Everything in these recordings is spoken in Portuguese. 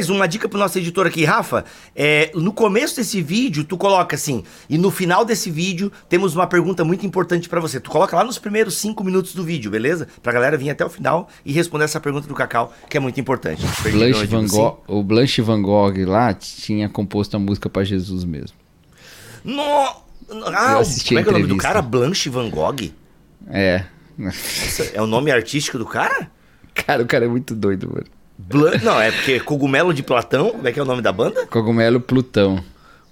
Mais uma dica pro nosso editor aqui, Rafa. É, no começo desse vídeo, tu coloca assim, e no final desse vídeo temos uma pergunta muito importante para você. Tu coloca lá nos primeiros cinco minutos do vídeo, beleza? Pra galera vir até o final e responder essa pergunta do Cacau, que é muito importante. Blanche Van Gogh, o Blanche Van Gogh lá tinha composto a música para Jesus mesmo. No... Ah, como é que é o nome do cara? Blanche Van Gogh? É. é o nome artístico do cara? Cara, o cara é muito doido, mano. Blan... Não, é porque Cogumelo de Platão, como é que é o nome da banda? Cogumelo Plutão.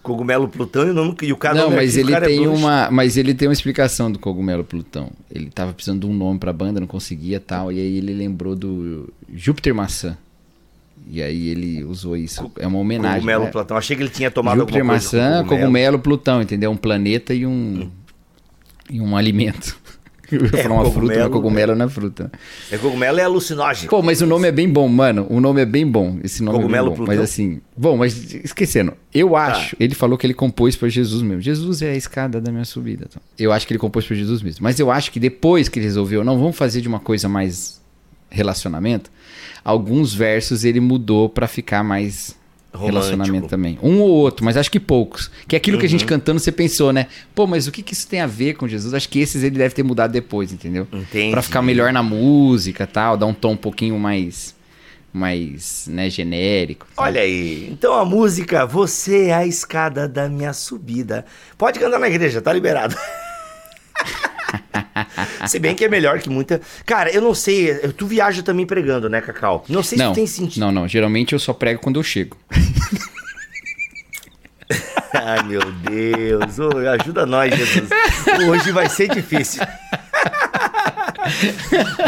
Cogumelo Plutão e o nome e o cara Não, mas ele é tem é uma, mas ele tem uma explicação do Cogumelo Plutão. Ele tava precisando de um nome pra banda, não conseguia tal, e aí ele lembrou do Júpiter Maçã. E aí ele usou isso. É uma homenagem. Cogumelo né? Plutão. Achei que ele tinha tomado Júpiter alguma coisa maçã, cogumelo. cogumelo Plutão, entendeu? Um planeta e um hum. e um alimento. Eu ia é, falar uma fruta, mas cogumelo não é fruta. É cogumelo é alucinógeno. Pô, mas o nome é bem bom, mano. O nome é bem bom. Esse nome cogumelo é bem bom. Mas assim, bom, mas esquecendo, eu tá. acho, ele falou que ele compôs para Jesus mesmo. Jesus é a escada da minha subida. Então. Eu acho que ele compôs para Jesus mesmo. Mas eu acho que depois que ele resolveu, não vamos fazer de uma coisa mais relacionamento, alguns versos ele mudou para ficar mais Romântico. relacionamento também. Um ou outro, mas acho que poucos. Que é aquilo uhum. que a gente uhum. cantando, você pensou, né? Pô, mas o que, que isso tem a ver com Jesus? Acho que esses ele deve ter mudado depois, entendeu? Entendi. Pra ficar melhor na música tal, dar um tom um pouquinho mais mais, né, genérico. Olha aí. Então a música Você é a escada da minha subida. Pode cantar na igreja, tá liberado. Se bem que é melhor que muita. Cara, eu não sei. Tu viaja também pregando, né, Cacau? Não sei não, se tem sentido. Não, não. Geralmente eu só prego quando eu chego. Ai, meu Deus. Oh, ajuda nós, Jesus. Hoje vai ser difícil.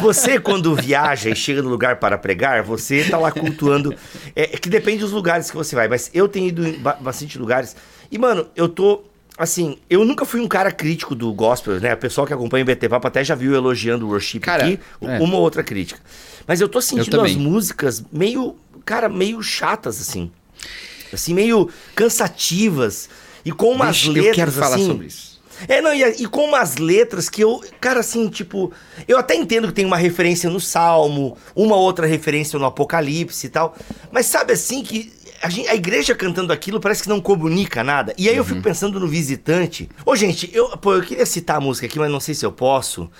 Você, quando viaja e chega no lugar para pregar, você tá lá cultuando. É, é que depende dos lugares que você vai, mas eu tenho ido em bastante lugares. E, mano, eu tô assim, eu nunca fui um cara crítico do gospel, né? O pessoal que acompanha o BT Papo até já viu elogiando o worship cara, aqui, é. uma ou outra crítica. Mas eu tô sentindo eu as músicas meio, cara, meio chatas, assim. Assim, meio cansativas. E com umas Deixa, letras, eu quero falar assim, sobre isso. É, não, e, e, com umas letras que eu, cara, assim, tipo, eu até entendo que tem uma referência no Salmo, uma outra referência no Apocalipse e tal, mas sabe assim que a, gente, a, igreja cantando aquilo parece que não comunica nada. E aí uhum. eu fico uhum. pensando no visitante. Ô, gente, eu, pô, eu queria citar a música aqui, mas não sei se eu posso.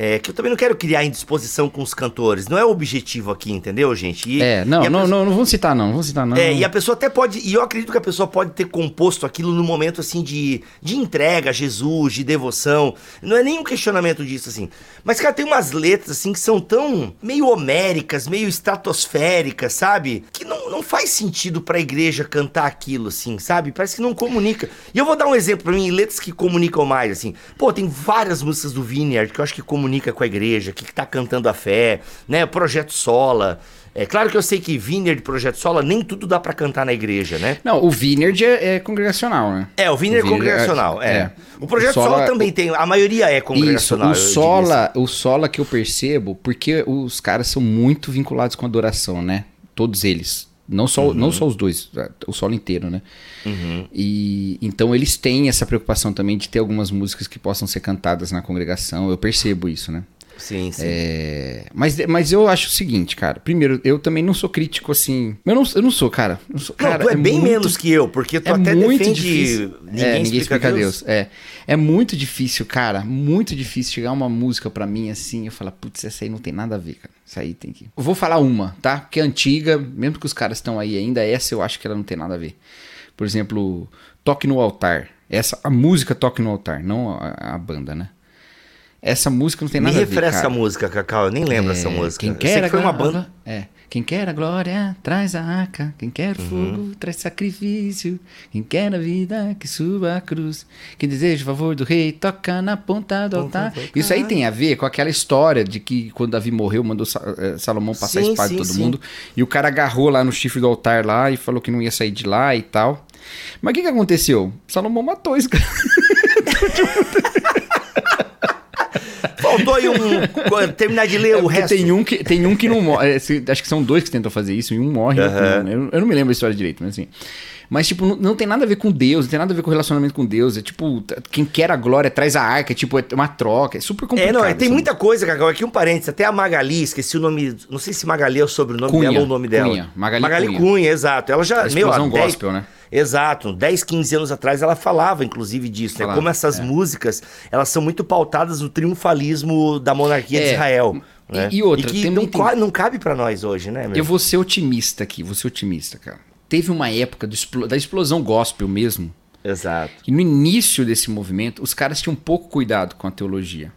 É, que eu também não quero criar indisposição com os cantores. Não é o objetivo aqui, entendeu, gente? E, é, não, não, pessoa... não, não vamos citar, não. Vamos citar, não. É, e a pessoa até pode. E eu acredito que a pessoa pode ter composto aquilo no momento, assim, de, de entrega a Jesus, de devoção. Não é nenhum questionamento disso, assim. Mas, cara, tem umas letras, assim, que são tão meio homéricas, meio estratosféricas, sabe? Que não, não faz sentido pra igreja cantar aquilo, assim, sabe? Parece que não comunica. E eu vou dar um exemplo pra mim, letras que comunicam mais, assim. Pô, tem várias músicas do Vineyard que eu acho que comunicam comunica com a igreja, que está cantando a fé, né? Projeto Sola. É claro que eu sei que Vineyard Projeto Sola nem tudo dá para cantar na igreja, né? Não, o Vineyard é, é congregacional, né? É, o Vineyard, é congregacional, é. é. O Projeto o Sola, Sola, também tem, a maioria é congregacional. Isso, o Sola, assim. o Sola que eu percebo, porque os caras são muito vinculados com a adoração, né? Todos eles. Não só, uhum. não só os dois, o solo inteiro, né? Uhum. E então eles têm essa preocupação também de ter algumas músicas que possam ser cantadas na congregação. Eu percebo isso, né? Sim, sim. É... Mas, mas eu acho o seguinte, cara. Primeiro, eu também não sou crítico assim. Eu não, eu não sou, cara. Não, sou, não cara, tu é, é bem muito... menos que eu, porque tu é até muito defende. Difícil. Ninguém, é, ninguém explica, Deus. Deus. É. é muito difícil, cara. Muito difícil chegar uma música para mim assim. Eu falar, putz, essa aí não tem nada a ver, cara. Isso aí tem que. Eu vou falar uma, tá? Que é antiga, mesmo que os caras estão aí ainda, essa eu acho que ela não tem nada a ver. Por exemplo, Toque no Altar. Essa, a música Toque no Altar, não a, a banda, né? Essa música não tem nada Me a ver. Me refresca a música, Cacau. Eu nem lembro é, essa música. Quem quer que foi uma banda. É. Quem quer a glória, traz a arca. Quem quer o uhum. fogo, traz sacrifício. Quem quer a vida, que suba a cruz. Quem deseja o favor do rei, toca na ponta do altar. Isso aí tem a ver com aquela história de que quando Davi morreu, mandou eh, Salomão passar sim, a espada sim, todo sim. mundo. E o cara agarrou lá no chifre do altar lá e falou que não ia sair de lá e tal. Mas o que, que aconteceu? Salomão matou esse cara. Faltou aí um. terminar de ler é, o resto. Tem um que, tem um que não morre. É, acho que são dois que tentam fazer isso, e um morre. Uhum. Eu, eu, não me lembro a história direito, mas assim. Mas, tipo, não, não, tem nada a ver com Deus, não tem nada a ver com relacionamento com Deus. É tipo, quem quer a glória traz a arca, é, tipo, é uma troca. É super complicado. É, não, é, tem muita coisa, Cacau. Aqui um parênteses, até a Magali, esqueci o nome. Não sei se Magali é o sobrenome Cunha, dela ou o nome dela. Cunha, Magali, Magali Cunha. Cunha. exato. Ela já. A meu, gospel, 10, né? Exato, 10, 15 anos atrás ela falava, inclusive, disso, né? Falava, Como essas é. músicas, elas são muito pautadas no triunfalismo da monarquia é. de Israel. Né? E, e outra, e que não, tem... não cabe para nós hoje, né? Meu? Eu vou ser otimista aqui, vou ser otimista, cara. Teve uma época da explosão gospel mesmo. Exato. E no início desse movimento, os caras tinham pouco cuidado com a teologia.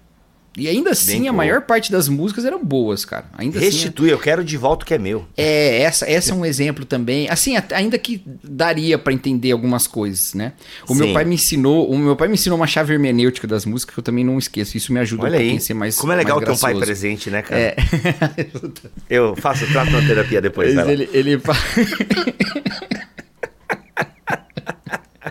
E ainda assim, a maior parte das músicas eram boas, cara. Ainda assim, Restitui, assim, eu quero de volta o que é meu. É, essa, essa é um exemplo também. Assim, ainda que daria para entender algumas coisas, né? O Sim. meu pai me ensinou, o meu pai me ensinou uma chave hermenêutica das músicas que eu também não esqueço. Isso me ajuda Olha um a ser mais Como é legal ter um pai presente, né, cara? É. eu faço, trato terapia depois, Mas ele, ele...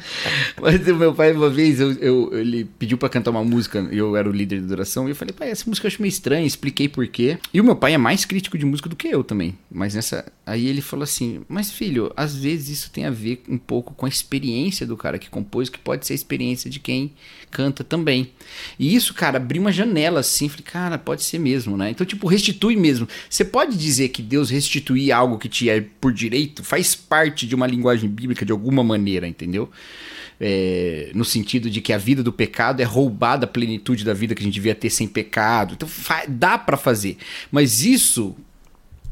Mas o meu pai, uma vez, eu, eu ele pediu para cantar uma música, eu era o líder de adoração, e eu falei, pai, essa música eu acho meio estranha, expliquei por quê. E o meu pai é mais crítico de música do que eu também. Mas nessa. Aí ele falou assim: Mas filho, às vezes isso tem a ver um pouco com a experiência do cara que compôs, que pode ser a experiência de quem canta também. E isso, cara, abriu uma janela assim. Falei, cara, pode ser mesmo, né? Então, tipo, restitui mesmo. Você pode dizer que Deus restituir algo que te é por direito faz parte de uma linguagem bíblica de alguma maneira, entendeu? é, no sentido de que a vida do pecado é roubada a plenitude da vida que a gente devia ter sem pecado. Então dá para fazer. Mas isso,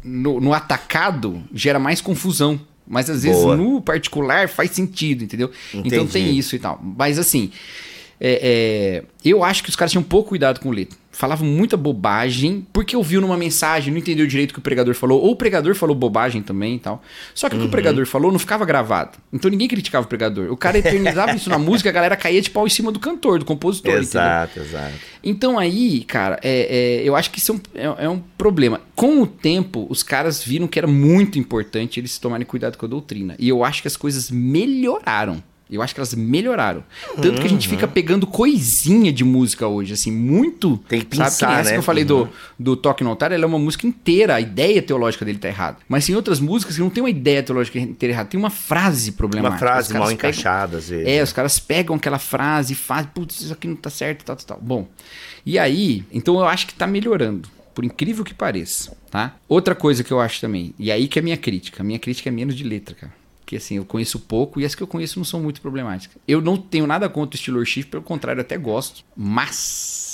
no, no, atacado, gera mais confusão. Mas às vezes Boa. no particular faz sentido, entendeu? Entendi. Então tem isso e tal. Mas assim, é, é, eu acho que os caras tinham pouco cuidado com o letra falavam muita bobagem, porque ouviu numa mensagem, não entendeu direito o que o pregador falou, ou o pregador falou bobagem também e tal. Só que uhum. o que o uhum. pregador falou não ficava gravado. Então ninguém criticava o pregador. O cara eternizava isso na música, a galera caía de pau em cima do cantor, do compositor. Exato, entendeu? exato. Então aí, cara, é, é, eu acho que isso é um, é, é um problema. Com o tempo, os caras viram que era muito importante eles tomarem cuidado com a doutrina. E eu acho que as coisas melhoraram. Eu acho que elas melhoraram. Tanto uhum. que a gente fica uhum. pegando coisinha de música hoje, assim, muito. Tem que pensar, sabe? Que essa né? que eu falei uhum. do, do Toque Notar, ela é uma música inteira, a ideia teológica dele tá errada. Mas tem outras músicas que não tem uma ideia teológica inteira errada, tem uma frase problemática. Uma frase mal encaixada, às vezes. É, os caras pegam aquela frase e fazem, putz, isso aqui não tá certo, tal, tal, tal. Bom, e aí, então eu acho que tá melhorando por incrível que pareça, tá? Outra coisa que eu acho também, e aí que é a minha crítica, a minha crítica é menos de letra, cara que assim, eu conheço pouco e as que eu conheço não são muito problemáticas. Eu não tenho nada contra o estilo Shift, pelo contrário, até gosto, mas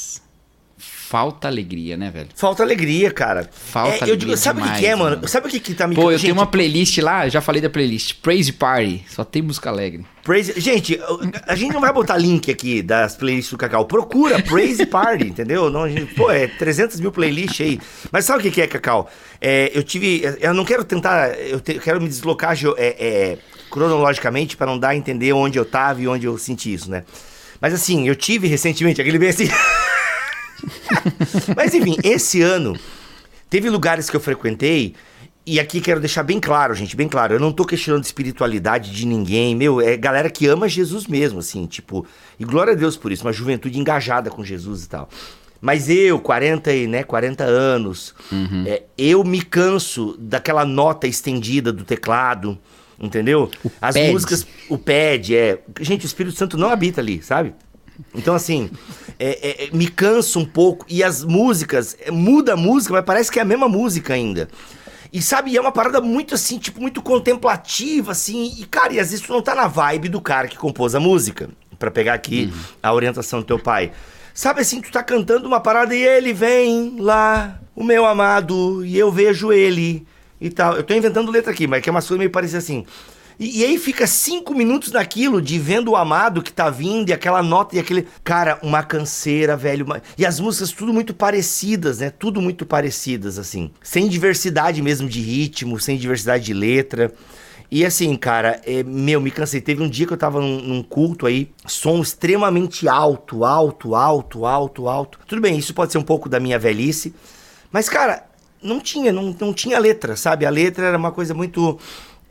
falta alegria, né, velho? Falta alegria, cara. Falta é, alegria. Digo, sabe o que é, mano? mano? Sabe o que, que tá me Pô, eu gente... tenho uma playlist lá, já falei da playlist. Praise Party, só tem música alegre. Praise... Gente, a gente não vai botar link aqui das playlists do Cacau. Procura Praise Party, entendeu? Não, gente... Pô, é 300 mil playlists aí. Mas sabe o que é, Cacau? É, eu tive. Eu não quero tentar. Eu, te, eu quero me deslocar é, é, cronologicamente para não dar a entender onde eu tava e onde eu senti isso, né? Mas assim, eu tive recentemente aquele bem assim. Mas enfim, esse ano teve lugares que eu frequentei e aqui quero deixar bem claro, gente, bem claro. Eu não tô questionando espiritualidade de ninguém, meu. É galera que ama Jesus mesmo, assim, tipo. E glória a Deus por isso, uma juventude engajada com Jesus e tal. Mas eu, 40, né, 40 anos, uhum. é, eu me canso daquela nota estendida do teclado, entendeu? O As pad. músicas, o pad, é. Gente, o Espírito Santo não habita ali, sabe? Então, assim, é, é, me canso um pouco. E as músicas, é, muda a música, mas parece que é a mesma música ainda. E sabe, é uma parada muito assim, tipo, muito contemplativa, assim. E, cara, e às vezes tu não tá na vibe do cara que compôs a música. para pegar aqui uhum. a orientação do teu pai. Sabe assim, tu tá cantando uma parada e ele vem lá, o meu amado, e eu vejo ele e tal. Eu tô inventando letra aqui, mas que é uma coisa meio parecida assim. E, e, aí fica cinco minutos naquilo de vendo o amado que tá vindo e aquela nota e aquele. Cara, uma canseira, velho. Uma... E as músicas tudo muito parecidas, né? Tudo muito parecidas, assim. Sem diversidade mesmo de ritmo, sem diversidade de letra. E assim, cara, é, meu, me cansei. Teve um dia que eu tava num, num, culto aí, som extremamente alto, alto, alto, alto, alto. Tudo bem, isso pode ser um pouco da minha velhice. Mas, cara, não tinha, não, não tinha letra, sabe? A letra era uma coisa muito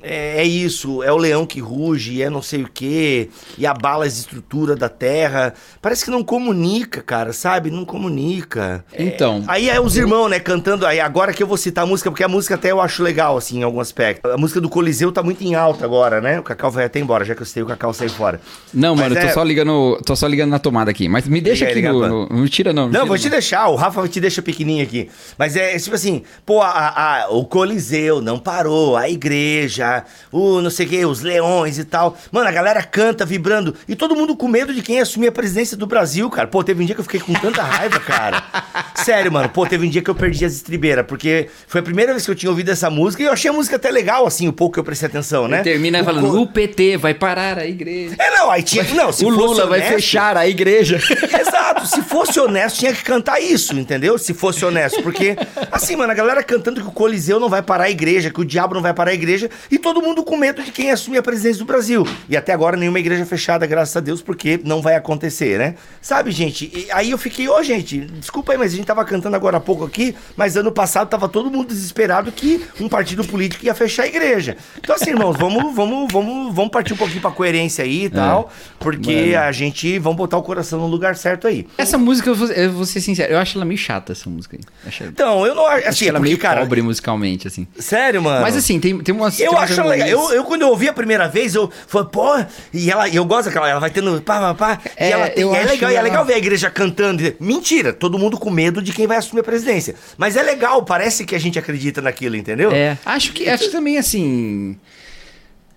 é, é, isso, é o leão que ruge, é não sei o quê, e abala as estruturas da terra. Parece que não comunica, cara, sabe? Não comunica. Então. É, aí é os irmãos, né, cantando. Aí agora que eu vou citar a música, porque a música até eu acho legal, assim, em algum aspecto. A música do Coliseu tá muito em alta agora, né? O Cacau vai até embora, já que eu citei o Cacau sair fora. Não, Mas mano, é... tô só ligando. Tô só ligando na tomada aqui. Mas me deixa liga, aqui no, no, Não tira, não. Não, não vou te deixar. O Rafa te deixa pequenininho aqui. Mas é tipo assim, pô, a, a, o Coliseu não parou, a igreja, o não sei o que, os leões e tal. Mano, a galera canta, vibrando. E todo mundo com medo de quem assumir a presidência do Brasil, cara. Pô, teve um dia que eu fiquei com tanta raiva, cara. Sério, mano. Pô, teve um dia que eu perdi as estribeiras, porque foi a primeira vez que eu tinha ouvido essa música e eu achei a música até legal, assim, o pouco que eu prestei atenção, né? E termina o falando, co... o PT vai parar a igreja. É, não, aí tinha. Não, se o Lula honesto, vai fechar a igreja. Exato. Se fosse honesto, tinha que cantar isso, entendeu? Se fosse honesto. Porque, assim, mano, a galera cantando que o Coliseu não vai parar a igreja, que o diabo não vai parar a igreja, e todo mundo com medo de quem assumir a presidência do Brasil. E até agora nenhuma igreja fechada, graças a Deus, porque não vai acontecer, né? Sabe, gente? Aí eu fiquei, ô, oh, gente, desculpa aí, mas a gente tava cantando agora há pouco aqui, mas ano passado tava todo mundo desesperado que um partido político ia fechar a igreja. Então, assim, irmãos, vamos, vamos, vamos, vamos partir um pouquinho pra coerência aí e é. tal, porque Mano. a gente, vamos botar o coração no lugar certo aí. Essa música, eu vou, eu vou ser sincero, eu acho ela meio chata, essa música aí. Achei... Então, eu não acho. Assim, ela é meio cara... pobre musicalmente, assim. Sério, mano? Mas assim, tem, tem umas. Eu tem acho legal. Eu, eu, quando eu ouvi a primeira vez, eu falei, pô, e ela, eu gosto daquela, ela vai tendo pá, pá, pá. É, e ela tem, é legal, ela... é legal ver a igreja cantando. Mentira, todo mundo com medo de quem vai assumir a presidência. Mas é legal, parece que a gente acredita naquilo, entendeu? É, acho que, acho que também assim.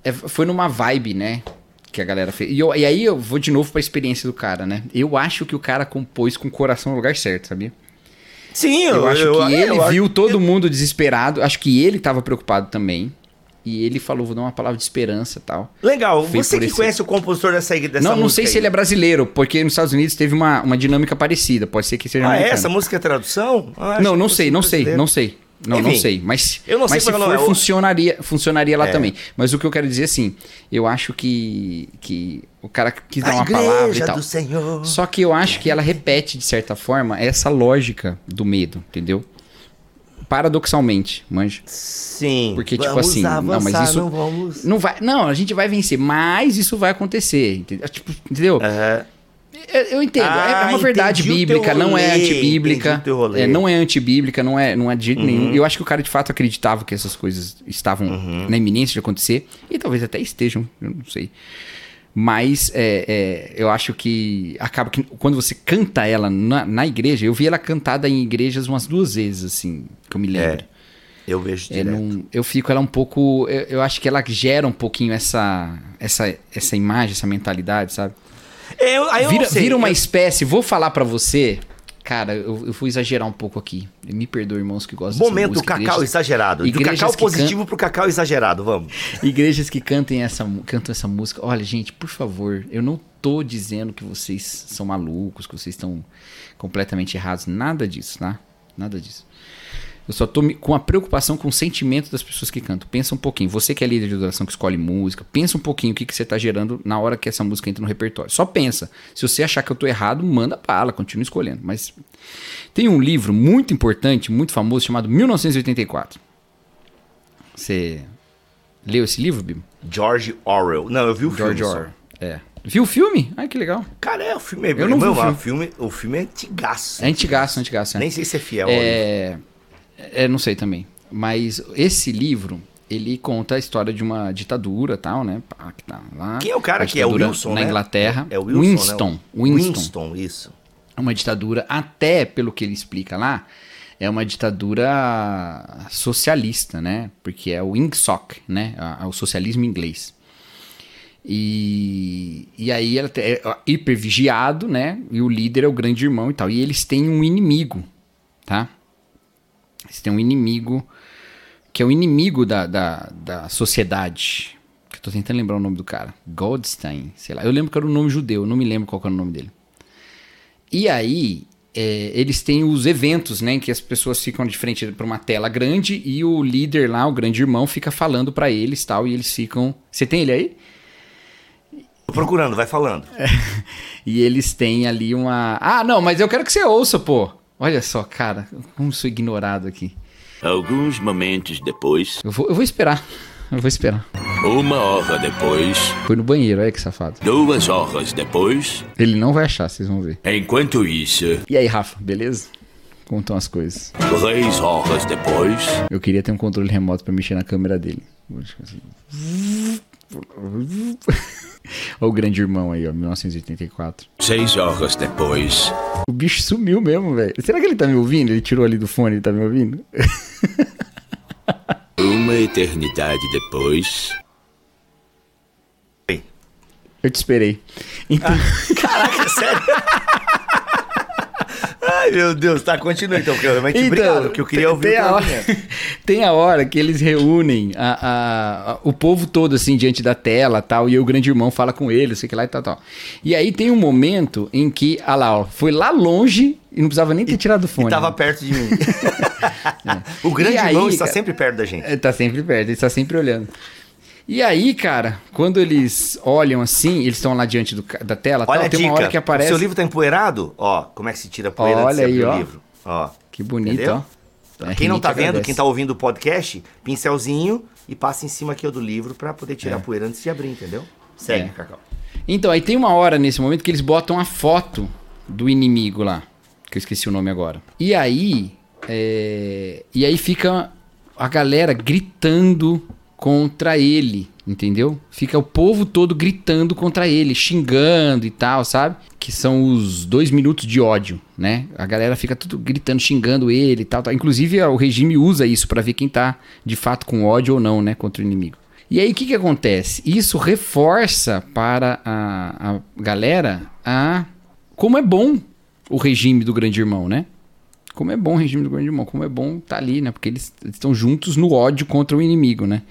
É, foi numa vibe, né? que a galera fez. E, eu, e, aí eu vou de novo pra experiência do cara, né? Eu acho que o cara compôs com o coração no lugar certo, sabia? Sim, eu, eu acho eu, que eu, ele viu todo mundo desesperado. Acho que ele tava preocupado também. E ele falou, vou dar uma palavra de esperança tal. Legal. Foi Você que esse... conhece o compositor dessa, dessa não, Não, sei aí. se ele é brasileiro, porque nos Estados Unidos teve uma, uma dinâmica parecida. Pode ser que seja Ah, é? essa música é tradução? Ah, não, não sei, não sei, não sei. Não, Enfim, não sei, mas, eu não sei mas se for, funcionaria, funcionaria lá é. também. Mas o que eu quero dizer assim, eu acho que, que o cara quis dar uma palavra e tal. Só que eu acho que ela repete, de certa forma, essa lógica do medo, entendeu? Paradoxalmente, manja. Sim. Porque, tipo assim, avançar, não, mas isso. Não, vamos... não vai. Não, a gente vai vencer, mas isso vai acontecer. Entendeu? Tipo, entendeu? Uhum. Eu entendo, é ah, é uma verdade bíblica, não é antibíblica. É, não é antibíblica, não é, não é de jeito uhum. nenhum. Eu acho que o cara de fato acreditava que essas coisas estavam uhum. na iminência de acontecer, e talvez até estejam, eu não sei. Mas é, é, eu acho que acaba que quando você canta ela na, na, igreja, eu vi ela cantada em igrejas umas duas vezes, assim, que eu me lembro. É, eu vejo é, direto. eu fico ela um pouco. Eu, eu, acho que ela gera um pouquinho essa, essa, essa imagem, essa mentalidade, sabe? Eu, eu vira, vira uma espécie, vou falar para você. Cara, eu, eu vou exagerar um pouco aqui. Me perdoe, irmãos que gostam Momento música, cacau igrejas, exagerado. Do cacau positivo can... pro cacau exagerado, vamos. Igrejas que cantem essa, cantam essa música. Olha, gente, por favor, eu não tô dizendo que vocês são malucos, que vocês estão completamente errados. Nada disso, tá? Nada disso. Eu só tô com a preocupação com o sentimento das pessoas que cantam. Pensa um pouquinho. Você que é líder de adoração, que escolhe música, pensa um pouquinho o que, que você está gerando na hora que essa música entra no repertório. Só pensa. Se você achar que eu estou errado, manda bala, continua escolhendo. Mas tem um livro muito importante, muito famoso, chamado 1984. Você leu esse livro, Bibo? George Orwell. Não, eu vi o George filme. Orwell. É. Viu o filme? Ai, que legal. Cara, é, o filme é Eu não vi o filme. O filme, o filme é antigaço. É antigaço, antigaço. É. Nem sei se é fiel. É... É, não sei também. Mas esse livro, ele conta a história de uma ditadura tal, né? Que tá lá, Quem é o cara que é o Wilson, Na né? Inglaterra. É, é Wilson, Winston, né? Winston. Winston, isso. Uma ditadura, até pelo que ele explica lá, é uma ditadura socialista, né? Porque é o INGSOC, né? O socialismo inglês. E, e aí ela é hiper vigiado, né? E o líder é o grande irmão e tal. E eles têm um inimigo, tá? Você tem um inimigo que é o inimigo da, da, da sociedade. Eu tô tentando lembrar o nome do cara. Goldstein, sei lá. Eu lembro que era um nome judeu, não me lembro qual era o nome dele. E aí, é, eles têm os eventos, né? Em que as pessoas ficam de frente para uma tela grande e o líder lá, o grande irmão, fica falando para eles tal. E eles ficam. Você tem ele aí? Tô procurando, vai falando. É, e eles têm ali uma. Ah, não, mas eu quero que você ouça, pô. Olha só, cara, como sou ignorado aqui. Alguns momentos depois. Eu vou, eu vou esperar. eu vou esperar. Uma hora depois. Foi no banheiro, olha que safado. Duas horas depois. Ele não vai achar, vocês vão ver. Enquanto isso. E aí, Rafa, beleza? Contam as coisas. Três horas depois. Eu queria ter um controle remoto para mexer na câmera dele. Olha o grande irmão aí, ó, 1984. Seis horas depois. O bicho sumiu mesmo, velho. Será que ele tá me ouvindo? Ele tirou ali do fone, ele tá me ouvindo? Uma eternidade depois. Eu te esperei. Então... Ah, caraca, sério? Ai, meu Deus, tá, continua então, realmente então, obrigado, porque eu queria ouvir tem a, hora, tem a hora que eles reúnem a, a, a, o povo todo, assim, diante da tela tal, e o grande irmão fala com ele, sei que lá e tal, tal. E aí tem um momento em que, ah lá, ó, foi lá longe e não precisava nem ter tirado o fone. E tava né? perto de mim. é. O grande e irmão aí, está sempre perto da gente. Está sempre perto, ele está sempre olhando. E aí, cara, quando eles olham assim, eles estão lá diante do, da tela, Olha tal, tem dica. uma hora que aparece. O seu livro tá empoeirado? Ó, como é que se tira a poeira Olha aí, ó. livro? Ó. Que bonito, Entendeu? ó. quem não tá vendo, agradece. quem tá ouvindo o podcast, pincelzinho e passa em cima aqui do livro para poder tirar é. a poeira antes de abrir, entendeu? Segue, é. Cacau. Então, aí tem uma hora nesse momento que eles botam a foto do inimigo lá, que eu esqueci o nome agora. E aí, é... e aí fica a galera gritando contra ele, entendeu? Fica o povo todo gritando contra ele, xingando e tal, sabe? Que são os dois minutos de ódio, né? A galera fica tudo gritando, xingando ele e tal, tal. Inclusive o regime usa isso para ver quem tá de fato com ódio ou não, né, contra o inimigo. E aí o que que acontece? Isso reforça para a, a galera a como é bom o regime do grande irmão, né? Como é bom o regime do grande irmão, como é bom estar tá ali, né? Porque eles estão juntos no ódio contra o inimigo, né?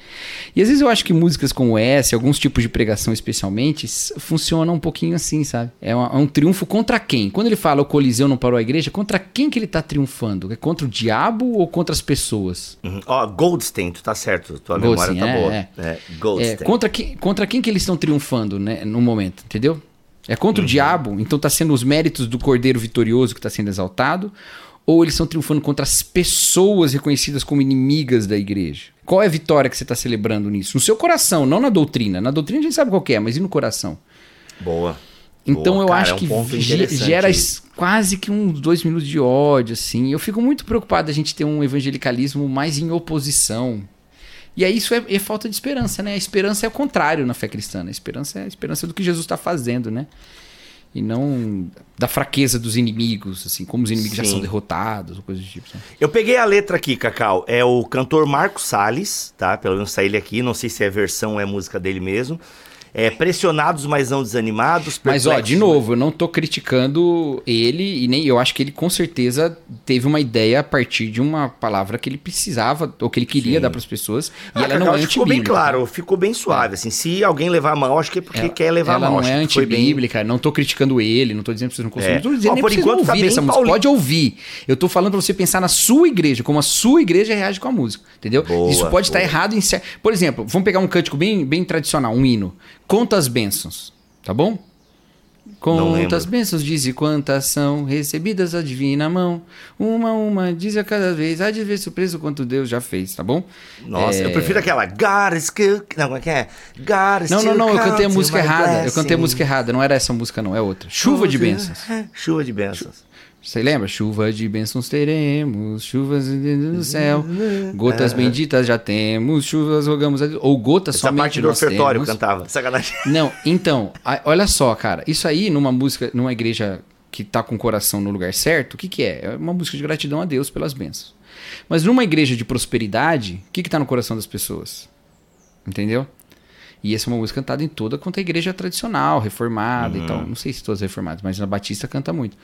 E às vezes eu acho que músicas como essa, alguns tipos de pregação especialmente, funcionam um pouquinho assim, sabe? É, uma, é um triunfo contra quem? Quando ele fala o Coliseu não parou a igreja, contra quem que ele está triunfando? É contra o diabo ou contra as pessoas? Uhum. Ó, Goldstein, tu tá certo, tua Goldstein, memória tá é, boa. É. é Goldstein. É, contra, que, contra quem que eles estão triunfando, né? No momento, entendeu? É contra uhum. o diabo, então está sendo os méritos do Cordeiro Vitorioso que está sendo exaltado, ou eles estão triunfando contra as pessoas reconhecidas como inimigas da igreja? Qual é a vitória que você está celebrando nisso? No seu coração, não na doutrina. Na doutrina a gente sabe qual é, mas e no coração? Boa. Então Boa, eu cara, acho é um que gera quase que uns dois minutos de ódio, assim. Eu fico muito preocupado a gente ter um evangelicalismo mais em oposição. E aí isso é, é falta de esperança, né? A esperança é o contrário na fé cristã. A esperança é a esperança do que Jesus está fazendo, né? E não da fraqueza dos inimigos, assim, como os inimigos Sim. já são derrotados, ou coisa do tipo. Sabe? Eu peguei a letra aqui, Cacau. É o cantor Marcos Salles, tá? Pelo menos tá ele aqui. Não sei se é versão ou é música dele mesmo. É, pressionados, mas não desanimados. Mas, ó, de novo, eu não tô criticando ele e nem eu acho que ele com certeza teve uma ideia a partir de uma palavra que ele precisava ou que ele queria Sim. dar para as pessoas ah, e ela não é antibíblica. Ficou bem claro, ficou bem suave. É. Assim, se alguém levar a mal, acho que é porque ela, quer levar a mal. Ela não é antibíblica, bem... não tô criticando ele, não tô dizendo que vocês não consumem, é. tô dizendo ó, nem por enquanto ouvir tá essa música. Pauli... Pode ouvir. Eu tô falando para você pensar na sua igreja, como a sua igreja reage com a música, entendeu? Boa, Isso pode boa. estar errado em Por exemplo, vamos pegar um cântico bem, bem tradicional, um hino. Conta as bênçãos, tá bom? Quantas bênçãos diz e quantas são recebidas a divina mão. Uma a uma, diz a cada vez, há de ver surpreso quanto Deus já fez, tá bom? Nossa, é... eu prefiro aquela God is Não, como é que é? God is Não, não, não, eu cantei a música errada. Eu cantei a música errada, não era essa música, não, é outra. Chuva de bênçãos. Chuva de bênçãos. Você lembra? Chuva de bênçãos teremos, chuvas do céu, gotas é. benditas já temos, chuvas rogamos a Deus. Ou gotas Essa somente parte do ofertório temos. cantava, sacanagem. Não, então, olha só, cara, isso aí numa música, numa igreja que tá com o coração no lugar certo, o que que é? É uma música de gratidão a Deus pelas bênçãos. Mas numa igreja de prosperidade, o que que tá no coração das pessoas? Entendeu? E essa é uma música cantada em toda quanto a igreja tradicional, reformada uhum. e tal. Não sei se todas reformadas, mas na Batista canta muito.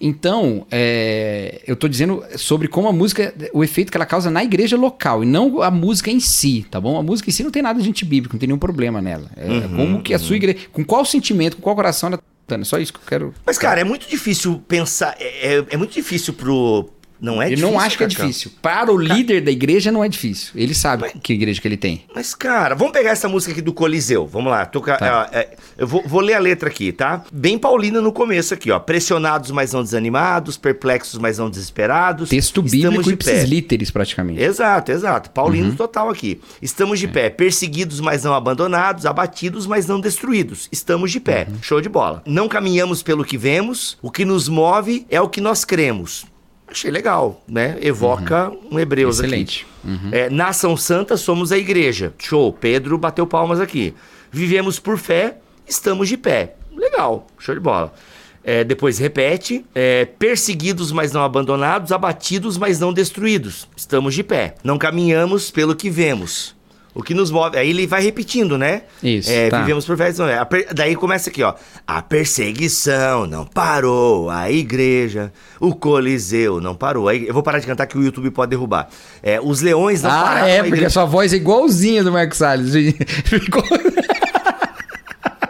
Então, é, eu estou dizendo sobre como a música, o efeito que ela causa na igreja local, e não a música em si, tá bom? A música em si não tem nada de antibíblico, não tem nenhum problema nela. É, uhum, como que a sua uhum. igreja, com qual sentimento, com qual coração ela tá É só isso que eu quero. Mas, cara, é muito difícil pensar, é, é, é muito difícil pro, Não é ele difícil. não acha que é difícil. Para o líder da igreja não é difícil. Ele sabe mas, que igreja que ele tem. Mas, cara, vamos pegar essa música aqui do Coliseu. Vamos lá. Toca, tá. é, é, eu vou, vou, ler a letra aqui, tá? Bem paulina no começo aqui, ó. Pressionados, mas não desanimados. Perplexos, mas não desesperados. Texto bíblico e pé. líteres, praticamente. Exato, exato. Paulino uhum. total aqui. Estamos de é. pé. Perseguidos, mas não abandonados. Abatidos, mas não destruídos. Estamos de pé. Uhum. Show de bola. Não caminhamos pelo que vemos. O que nos move é o que nós cremos. Achei legal, né? Evoca uhum. um Hebreus Excelente. aqui. Uhum. É, Nação Santa, somos a igreja. Show. Pedro bateu palmas aqui. Vivemos por fé, estamos de pé. Legal, show de bola. É, depois repete: é, perseguidos, mas não abandonados, abatidos, mas não destruídos. Estamos de pé. Não caminhamos pelo que vemos. O que nos move. Aí ele vai repetindo, né? Isso. É, tá. Vivemos por fé. Daí começa aqui, ó. A perseguição não parou. A igreja, o Coliseu não parou. Aí, eu vou parar de cantar que o YouTube pode derrubar. É, os leões não ah, pararam. Ah, é, porque a sua voz é igualzinha do Marcos Salles. Ficou.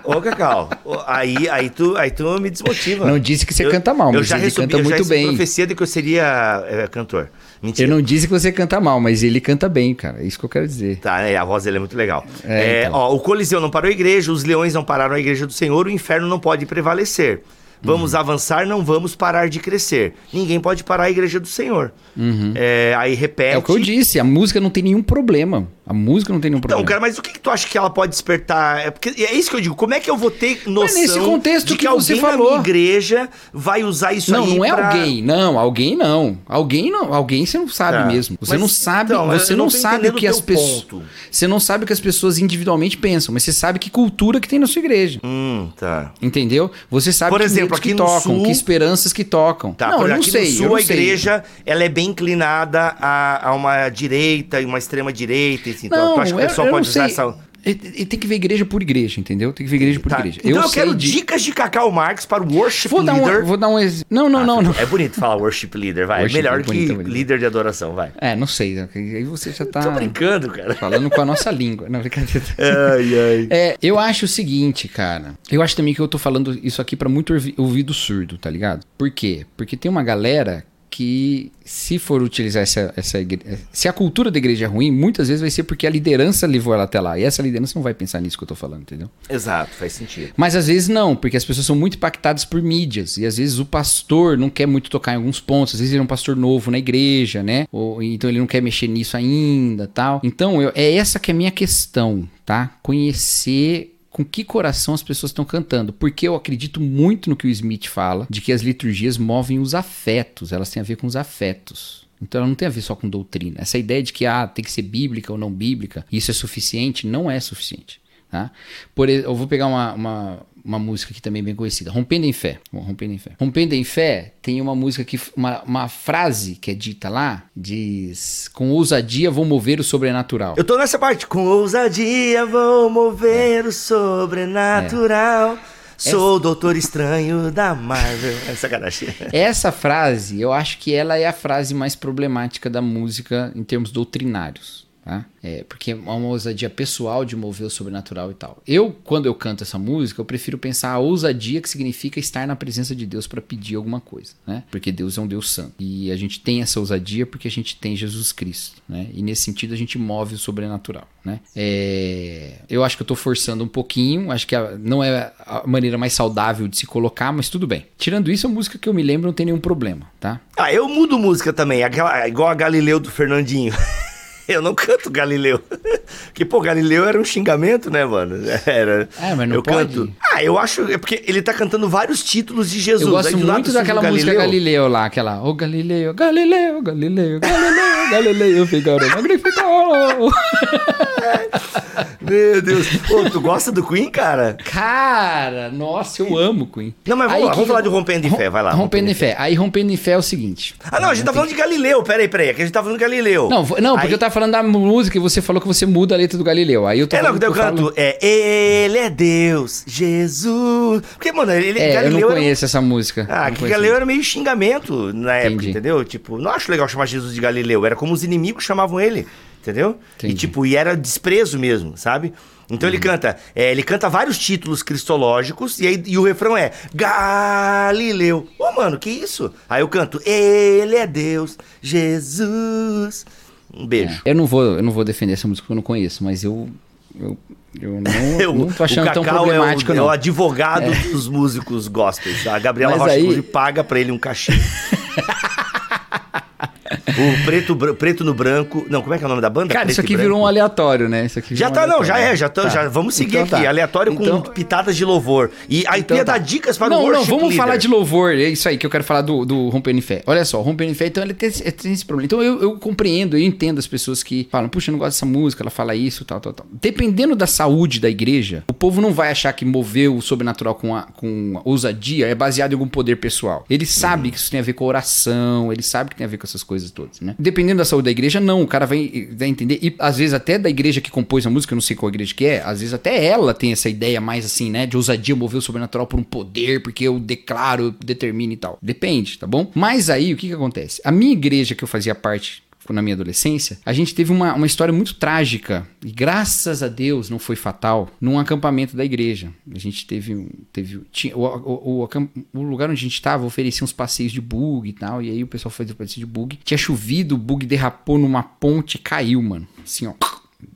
Ô, Cacau, aí, aí, tu, aí tu me desmotiva. Não disse que você eu, canta mal, mas eu já recebi, canta eu muito já bem. profecia de que eu seria é, cantor. Mentira. Eu não disse que você canta mal, mas ele canta bem, cara. É isso que eu quero dizer. Tá, é, a voz dele é muito legal. É, é, então. ó, o Coliseu não parou a igreja, os leões não pararam a igreja do Senhor, o inferno não pode prevalecer. Vamos uhum. avançar, não vamos parar de crescer. Ninguém pode parar a igreja do Senhor. Uhum. É, aí repete. É o que eu disse, a música não tem nenhum problema. A música não tem nenhum problema. Então, cara, mas o que, que tu acha que ela pode despertar? É, porque, é isso que eu digo. Como é que eu vou ter noção nesse contexto de que, que alguém falou. na igreja vai usar isso não, aí Não, não pra... é alguém. Não, alguém não. Alguém não. Alguém você não sabe tá. mesmo. Você mas, não sabe. Então, você não, não sabe o que as pessoas. Você não sabe o que as pessoas individualmente pensam, mas você sabe que cultura que tem na sua igreja. Hum, tá. Entendeu? Você sabe por que exemplo, aqui que no tocam, sul... que esperanças que tocam. Tá, não, eu não aqui sei. No sul, a igreja ela é bem inclinada a, a uma direita e uma extrema direita. Assim, então, não, tu acha que o pessoal pode usar essa e tem que ver igreja por igreja, entendeu? Tem que ver igreja por tá. igreja. Então eu, eu quero de... dicas de Cacau Marx para o worship vou leader. Dar um, vou dar um exemplo. Não, não, ah, não, não. É bonito falar worship leader, vai. Worship, é melhor é bonito, que é bonito. líder de adoração, vai. É, não sei. Aí você já tá. Tô brincando, cara. Falando com a nossa língua. Não, brincadeira. Ai, ai. É, eu acho o seguinte, cara. Eu acho também que eu tô falando isso aqui para muito ouvido surdo, tá ligado? Por quê? Porque tem uma galera que se for utilizar essa, essa igreja, se a cultura da igreja é ruim, muitas vezes vai ser porque a liderança levou ela até lá. E essa liderança não vai pensar nisso que eu tô falando, entendeu? Exato, faz sentido. Mas às vezes não, porque as pessoas são muito impactadas por mídias. E às vezes o pastor não quer muito tocar em alguns pontos. Às vezes ele é um pastor novo na igreja, né? Ou, então ele não quer mexer nisso ainda tal. Então eu, é essa que é a minha questão, tá? Conhecer com que coração as pessoas estão cantando. Porque eu acredito muito no que o Smith fala, de que as liturgias movem os afetos, elas têm a ver com os afetos. Então ela não tem a ver só com doutrina. Essa ideia de que ah, tem que ser bíblica ou não bíblica, isso é suficiente, não é suficiente. Tá? Por, eu vou pegar uma, uma, uma música que também é bem conhecida, Rompendo em Fé. Rompendo em Fé. Rompendo em Fé tem uma música que uma, uma frase que é dita lá, diz: "Com ousadia vou mover o sobrenatural". Eu tô nessa parte, com ousadia vou mover é. o sobrenatural. É. Sou o Doutor Estranho da Marvel. É sacanagem. Essa frase, eu acho que ela é a frase mais problemática da música em termos doutrinários. Tá? É, porque é uma ousadia pessoal de mover o sobrenatural e tal. Eu, quando eu canto essa música, eu prefiro pensar a ousadia que significa estar na presença de Deus para pedir alguma coisa, né? Porque Deus é um Deus santo. E a gente tem essa ousadia porque a gente tem Jesus Cristo, né? E nesse sentido a gente move o sobrenatural, né? É... Eu acho que eu tô forçando um pouquinho, acho que a... não é a maneira mais saudável de se colocar, mas tudo bem. Tirando isso, a música que eu me lembro não tem nenhum problema, tá? Ah, eu mudo música também, aquela, igual a Galileu do Fernandinho. Eu não canto Galileu. Porque, pô, Galileu era um xingamento, né, mano? Era. É, mas não eu pode. Canto. Ah, eu acho. É porque ele tá cantando vários títulos de Jesus. Eu gosto muito daquela música Galileu. Galileu lá, aquela. Ô oh, Galileu, Galileu, Galileu, Galileu, Galileu, Figaro magnificou. Meu Deus. Pô, tu gosta do Queen, cara? Cara, nossa, eu amo Queen. Não, mas vamos aí, lá, vamos falar de Rompendo em Fé, vai lá. Rompendo em Fé. Aí Rompendo em Fé é o seguinte. Ah, não, a gente tá falando de Galileu. Peraí, peraí. Aqui a gente tá falando de Galileu. Não, não porque eu tava falando da música e você falou que você muda a letra do Galileu. Aí eu tô É, não, que eu canto. Falo... É, ele é Deus, Jesus. Porque, mano, ele. É, Galileu eu não conheço essa música. Ah, que Galileu era meio xingamento na época, Entendi. entendeu? Tipo, não acho legal chamar Jesus de Galileu. Era como os inimigos chamavam ele. Entendeu? Entendi. E tipo, e era desprezo mesmo, sabe? Então uhum. ele canta, é, ele canta vários títulos cristológicos e, aí, e o refrão é Galileu. Ô, oh, mano, que isso? Aí eu canto, ele é Deus, Jesus. Um beijo. É, eu não vou, eu não vou defender essa música que eu não conheço, mas eu eu, eu não, não tô achando tão problemático, é o, não. É o advogado é. dos músicos gospels. A Gabriela Mas Rocha aí... paga pra ele um cachê. O preto, preto no branco. Não, como é que é o nome da banda? Cara, preto isso aqui virou um aleatório, né? Isso aqui já um tá, aleatório. não, já é, já, tá, tá. já vamos seguir então, aqui. Tá. Aleatório então, com pitadas de louvor. E aí então, ia tá. dar dicas para não, o Não, não, vamos leader. falar de louvor. É isso aí que eu quero falar do, do Rompendo em Fé. Olha só, Rompendo em Fé, então ele tem, tem esse problema. Então eu, eu compreendo, eu entendo as pessoas que falam, puxa, eu não gosto dessa música, ela fala isso, tal, tal, tal. Dependendo da saúde da igreja, o povo não vai achar que mover o sobrenatural com, a, com ousadia é baseado em algum poder pessoal. Ele sabe uhum. que isso tem a ver com oração, ele sabe que tem a ver com essas coisas todas, né? Dependendo da saúde da igreja, não. O cara vai, vai entender. E às vezes até da igreja que compôs a música, eu não sei qual igreja que é, às vezes até ela tem essa ideia mais assim, né? De ousadia mover o sobrenatural por um poder, porque eu declaro, eu determino e tal. Depende, tá bom? Mas aí, o que que acontece? A minha igreja que eu fazia parte na minha adolescência, a gente teve uma, uma história muito trágica, e graças a Deus não foi fatal, num acampamento da igreja. A gente teve. teve tinha, o, o, o, o lugar onde a gente estava oferecia uns passeios de bug e tal, e aí o pessoal fazia o passeio de bug. Tinha chovido, o bug derrapou numa ponte e caiu, mano. Assim, ó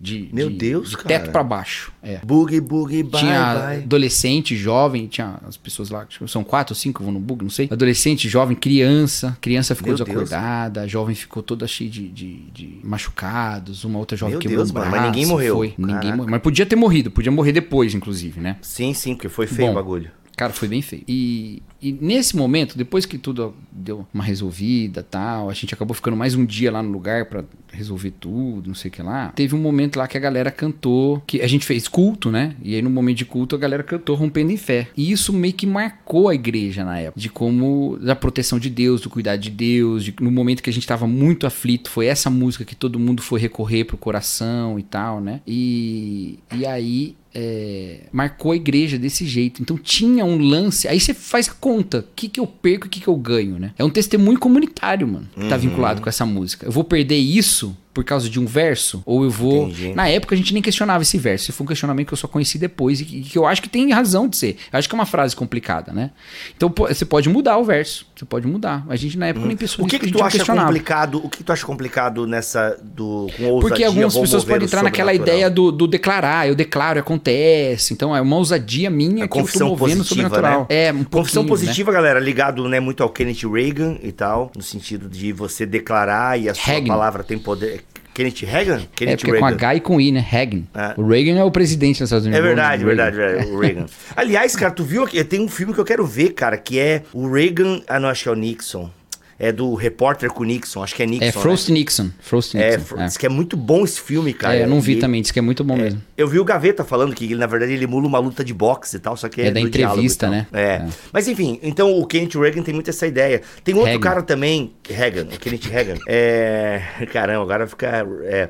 de, Meu de, Deus, de cara. teto para baixo. É. Bug, bug, bye, Tinha bye. adolescente, jovem, tinha as pessoas lá, são quatro ou cinco vão no bug, não sei. Adolescente, jovem, criança. Criança ficou Meu desacordada, Deus. jovem ficou toda cheia de, de, de, machucados, uma outra jovem Meu quebrou Deus, braço. Mas ninguém morreu. Foi, ninguém morreu. Mas podia ter morrido, podia morrer depois, inclusive, né? Sim, sim, porque foi feio Bom, o bagulho. Cara, foi bem feio. E, e nesse momento, depois que tudo deu uma resolvida tal, a gente acabou ficando mais um dia lá no lugar para resolver tudo, não sei o que lá. Teve um momento lá que a galera cantou, que a gente fez culto, né? E aí no momento de culto a galera cantou Rompendo em Fé. E isso meio que marcou a igreja na época, de como, da proteção de Deus, do cuidado de Deus, de, no momento que a gente tava muito aflito, foi essa música que todo mundo foi recorrer pro coração e tal, né? E, e aí é, marcou a igreja desse jeito. Então tinha um lance. Aí você faz a conta: o que, que eu perco e o que, que eu ganho, né? É um testemunho comunitário, mano, que tá uhum. vinculado com essa música. Eu vou perder isso por causa de um verso? Ou eu vou. Entendi. Na época a gente nem questionava esse verso. Esse foi um questionamento que eu só conheci depois e que, eu acho que tem razão de ser. Eu acho que é uma frase complicada, né? Então você pode mudar o verso. Você pode mudar. A gente na época hum. nem pensou O que, que, tu acha complicado? O que tu acha complicado nessa do com ousadia, Porque algumas pessoas podem entrar naquela ideia do, do, declarar. Eu declaro, acontece. Então é uma ousadia minha a que eu tô movendo positiva, sobrenatural. Né? É, um Confissão né? positiva, né? galera, ligado né, muito ao Kenneth Reagan e tal, no sentido de você declarar e a sua Hagen. palavra tem poder. Kenneth Reagan? Kenneth é, porque Reagan. com H e com I, né? Reagan. É. O Reagan é o presidente dos Estados Unidos. É verdade, verdade, verdade. O Reagan. Aliás, cara, tu viu aqui? Tem um filme que eu quero ver, cara, que é o Reagan. Ah, não, acho que é o Nixon é do repórter com Nixon, acho que é Nixon. É Frost né? Nixon. Frost é, Nixon. É, é. Diz que é muito bom esse filme, cara. É, eu não vi e, também, diz que é muito bom é, mesmo. Eu vi o Gaveta falando que na verdade, ele emula uma luta de boxe e tal, só que é. É da entrevista, né? É. é. Mas enfim, então o Kenneth Reagan tem muito essa ideia. Tem outro Hagen. cara também, Reagan, o Kenneth Reagan. É. Caramba, agora fica. É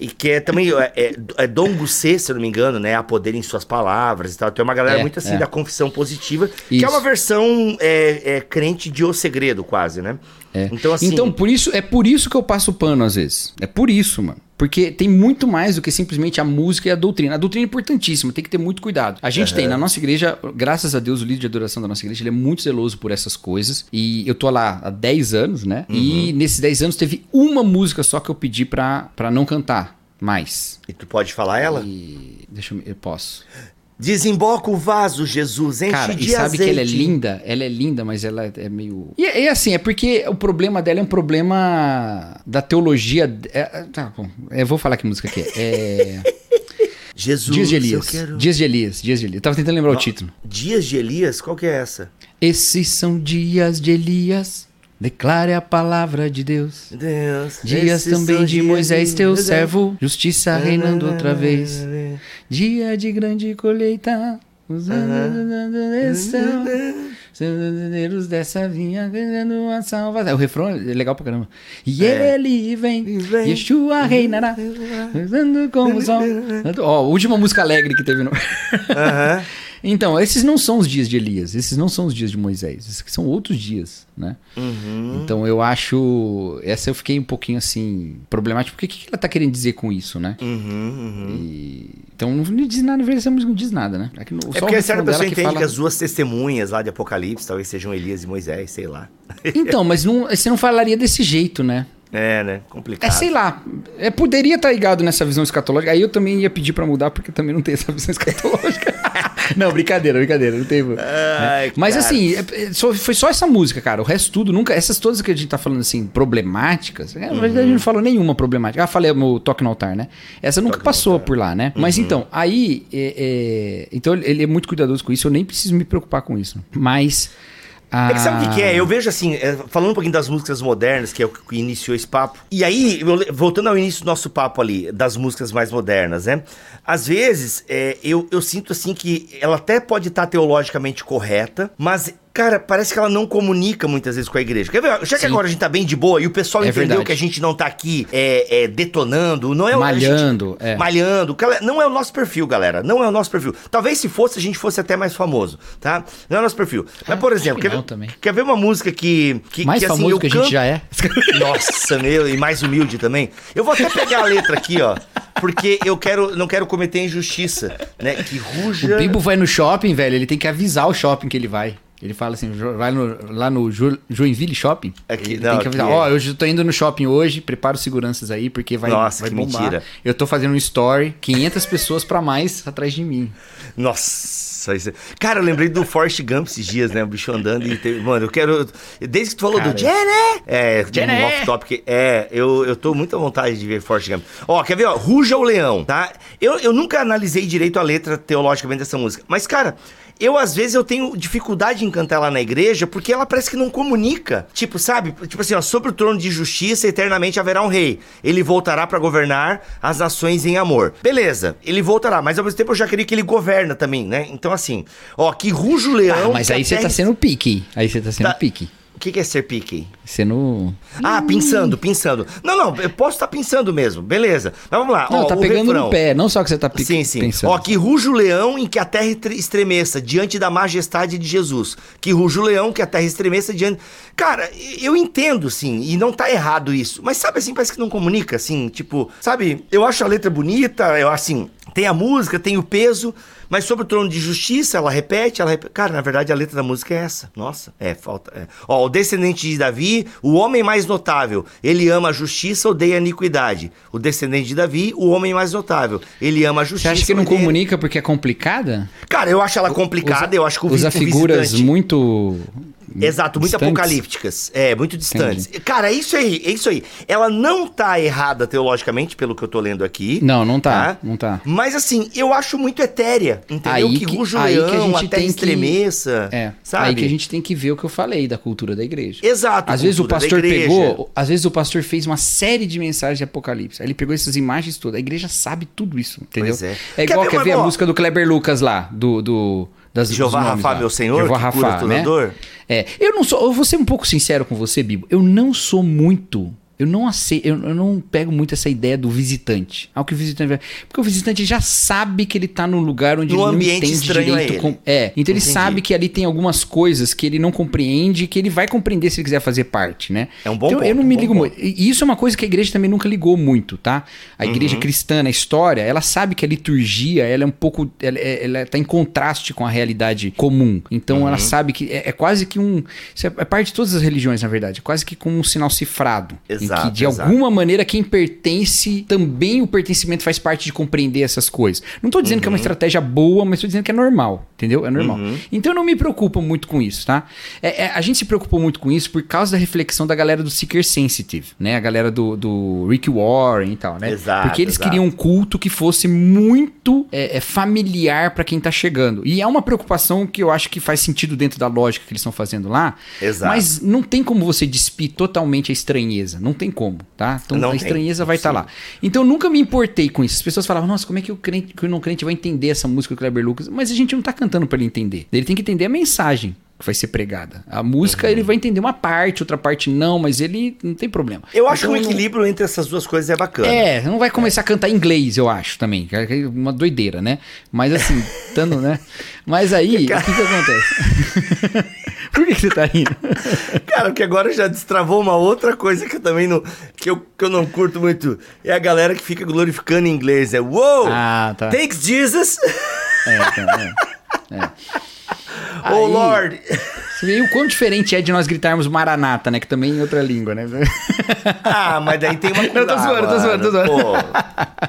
e que é também é, é, é Dom Bussé, se eu não me engano, né? A poder em suas palavras e tal. Tem uma galera é, muito assim é. da confissão positiva, Isso. que é uma versão é, é, crente de O Segredo, quase, né? É. Então, assim... então, por isso, é por isso que eu passo pano às vezes. É por isso, mano. Porque tem muito mais do que simplesmente a música e a doutrina. A doutrina é importantíssima, tem que ter muito cuidado. A gente uhum. tem na nossa igreja, graças a Deus, o líder de adoração da nossa igreja, ele é muito zeloso por essas coisas. E eu tô lá há 10 anos, né? Uhum. E nesses 10 anos teve uma música só que eu pedi pra, pra não cantar mais. E tu pode falar ela? E... Deixa eu, eu posso. Desemboca o vaso, Jesus, enche Cara, de e sabe azeite. que ela é linda? Ela é linda, mas ela é meio... E é, assim, é porque o problema dela é um problema da teologia... É, é tá bom, eu vou falar que música que é. é... Jesus, Dias de Elias. Quero... Dias de Elias, Dias de Elias. Eu tava tentando lembrar Não, o título. Dias de Elias? Qual que é essa? Esses são dias de Elias. Declare a palavra de Deus. Deus dias também de Moisés, teu servo, justiça reinando outra vez. Dia de grande colheita, Os verdadeiros dessa vinha ganhando uma salvação. O refrão é legal pra caramba. E é. ele vem, vem Yeshua reinará, como sol. Ó, última música alegre que teve no. Uhum. Então, esses não são os dias de Elias, esses não são os dias de Moisés, esses são outros dias, né? Uhum. Então eu acho. Essa eu fiquei um pouquinho assim, problemático. Porque o que ela tá querendo dizer com isso, né? Uhum, uhum. E... Então não diz nada, na verdade, não diz nada, né? É, que no, é porque certa pessoa que entende fala... que as duas testemunhas lá de Apocalipse talvez sejam Elias e Moisés, sei lá. Então, mas não, você não falaria desse jeito, né? É, né? Complicado. É, sei lá. É, poderia estar tá ligado nessa visão escatológica. Aí eu também ia pedir para mudar, porque também não tem essa visão escatológica. Não, brincadeira, brincadeira. Não tem. Ai, Mas cara. assim, é, é, foi só essa música, cara. O resto tudo, nunca. Essas todas que a gente tá falando assim, problemáticas. Na verdade, uhum. a gente não falou nenhuma problemática. Ah, falei o toque no altar, né? Essa nunca toque passou por lá, né? Uhum. Mas então, aí. É, é, então ele é muito cuidadoso com isso. Eu nem preciso me preocupar com isso. Mas. Ah. É que sabe o que, que, é? Eu vejo assim, é, falando um pouquinho das músicas modernas, que é o que iniciou esse papo. E aí, voltando ao início do nosso papo ali, das músicas mais modernas, né? Às vezes, é, eu, eu sinto assim que ela até pode estar tá teologicamente correta, mas Cara, parece que ela não comunica muitas vezes com a igreja. Quer ver? Já que Sim. agora a gente tá bem de boa e o pessoal é entendeu verdade. que a gente não tá aqui é, é, detonando, não é Malhando. Gente, é. Malhando. Não é o nosso perfil, galera. Não é o nosso perfil. Talvez se fosse, a gente fosse até mais famoso, tá? Não é o nosso perfil. Mas, por exemplo, quer, também. quer ver uma música que. que mais que, assim, famoso que a gente já é? Nossa, meu, e mais humilde também. Eu vou até pegar a letra aqui, ó. Porque eu quero, não quero cometer injustiça, né? Que ruja. O Bibo vai no shopping, velho. Ele tem que avisar o shopping que ele vai. Ele fala assim, vai no, lá no Ju, Joinville Shopping. Aqui, não, tem que avisar, ó, é. oh, eu tô indo no shopping hoje, prepara os seguranças aí, porque vai, Nossa, vai que bombar. mentira. Eu tô fazendo um story, 500 pessoas para mais atrás de mim. Nossa. Cara, eu lembrei do Forrest Gump esses dias, né? O bicho andando e... Teve... Mano, eu quero... Desde que tu falou Cara, do Jenny! É, Jenny! off-topic. É, eu, eu tô muito à vontade de ver Forrest Gump. Ó, quer ver? Ó, Ruja o Leão, tá? Eu, eu nunca analisei direito a letra teologicamente dessa música. Mas, cara eu às vezes eu tenho dificuldade em cantar ela na igreja porque ela parece que não comunica. Tipo, sabe? Tipo assim, ó, sobre o trono de justiça eternamente haverá um rei. Ele voltará para governar as nações em amor. Beleza, ele voltará, mas ao mesmo tempo eu já queria que ele governa também, né? Então assim, ó, que rujo leão. Ah, mas aí você tá sendo pique. Aí você tá sendo tá... pique. O que, que é ser pique? Sendo. Ah, pensando, pensando. Não, não, eu posso estar pensando mesmo, beleza. Mas vamos lá. Não, ó, tá pegando refrão. no pé, não só que você tá pi... sim, sim. pensando. Ó, que ruja o leão em que a terra estremeça diante da majestade de Jesus. Que ruja o leão que a terra estremeça diante. Cara, eu entendo, sim, e não tá errado isso. Mas sabe assim, parece que não comunica, assim, tipo, sabe? Eu acho a letra bonita, eu assim, tem a música, tem o peso. Mas sobre o trono de justiça, ela repete, ela repete. Cara, na verdade a letra da música é essa. Nossa, é, falta. É. Ó, o descendente de Davi, o homem mais notável, ele ama a justiça, odeia a iniquidade. O descendente de Davi, o homem mais notável, ele ama a justiça. Você acha que não odeia... comunica porque é complicada? Cara, eu acho ela complicada, usa, eu acho que o Usa figuras muito Exato, muito distantes. apocalípticas. É, muito distantes. Entendi. Cara, é isso aí, é isso aí. Ela não tá errada teologicamente, pelo que eu tô lendo aqui. Não, não tá, tá? não tá. Mas assim, eu acho muito etérea, entendeu? Aí que, que rujo aí leão, que a gente até estremeça, que... É, sabe? Aí que a gente tem que ver o que eu falei da cultura da igreja. Exato. Às vezes o pastor pegou, às vezes o pastor fez uma série de mensagens de apocalipse. Aí ele pegou essas imagens todas. A igreja sabe tudo isso, entendeu? Pois é. É igual, quer ver, quer ver a música do Kleber Lucas lá, do... do das, Jeová Rafa, meu senhor, Jeová Rafa, né? É, eu não sou, eu vou ser um pouco sincero com você, Bibo. Eu não sou muito eu não aceito, eu, eu, não pego muito essa ideia do visitante. Ah, o que o visitante vai. Porque o visitante já sabe que ele tá num lugar onde no ele não entende direito. Com, é, então Entendi. ele sabe que ali tem algumas coisas que ele não compreende e que ele vai compreender se ele quiser fazer parte, né? É um bom então, ponto, Eu não um me ligo muito. E isso é uma coisa que a igreja também nunca ligou muito, tá? A igreja uhum. cristã na história, ela sabe que a liturgia, ela é um pouco. Ela, é, ela tá em contraste com a realidade comum. Então uhum. ela sabe que é, é, quase que um. É, é parte de todas as religiões, na verdade. É quase que como um sinal cifrado. Exato. Em que de exato. alguma maneira, quem pertence, também o pertencimento faz parte de compreender essas coisas. Não estou dizendo uhum. que é uma uhum. estratégia boa, mas estou dizendo que é normal, entendeu? É normal. Uhum. Então eu não me preocupo muito com isso, tá? É, é, a gente se preocupou muito com isso por causa da reflexão da galera do Seeker Sensitive, né? A galera do, do Rick Warren e tal, né? Exato, Porque eles exato. queriam um culto que fosse muito é, é familiar para quem está chegando. E é uma preocupação que eu acho que faz sentido dentro da lógica que eles estão fazendo lá. Exato. Mas não tem como você despir totalmente a estranheza. Não, tem como, tá? Então não a estranheza tem. vai estar tá lá. Então eu nunca me importei com isso. As pessoas falavam, nossa, como é que o, crente, que o não crente vai entender essa música do Kleber Lucas? Mas a gente não tá cantando para ele entender. Ele tem que entender a mensagem que vai ser pregada. A música uhum. ele vai entender uma parte, outra parte não, mas ele não tem problema. Eu acho então, que o equilíbrio entre essas duas coisas é bacana. É, não vai começar é. a cantar inglês, eu acho também. É uma doideira, né? Mas assim, estando, né? Mas aí, o que, que acontece? Por que, que, você tá rindo? Cara, porque agora já destravou uma outra coisa que eu também não. Que eu, que eu não curto muito. É a galera que fica glorificando em inglês. É Wow! Ah, tá. Thanks, Jesus! É, tá, é. é. Oh, Aí, Lord! Você vê o quão diferente é de nós gritarmos Maranata, né? Que também é outra língua, né? Ah, mas daí tem uma... Não, tô zoando, tô zoando, tô zoando. Pô,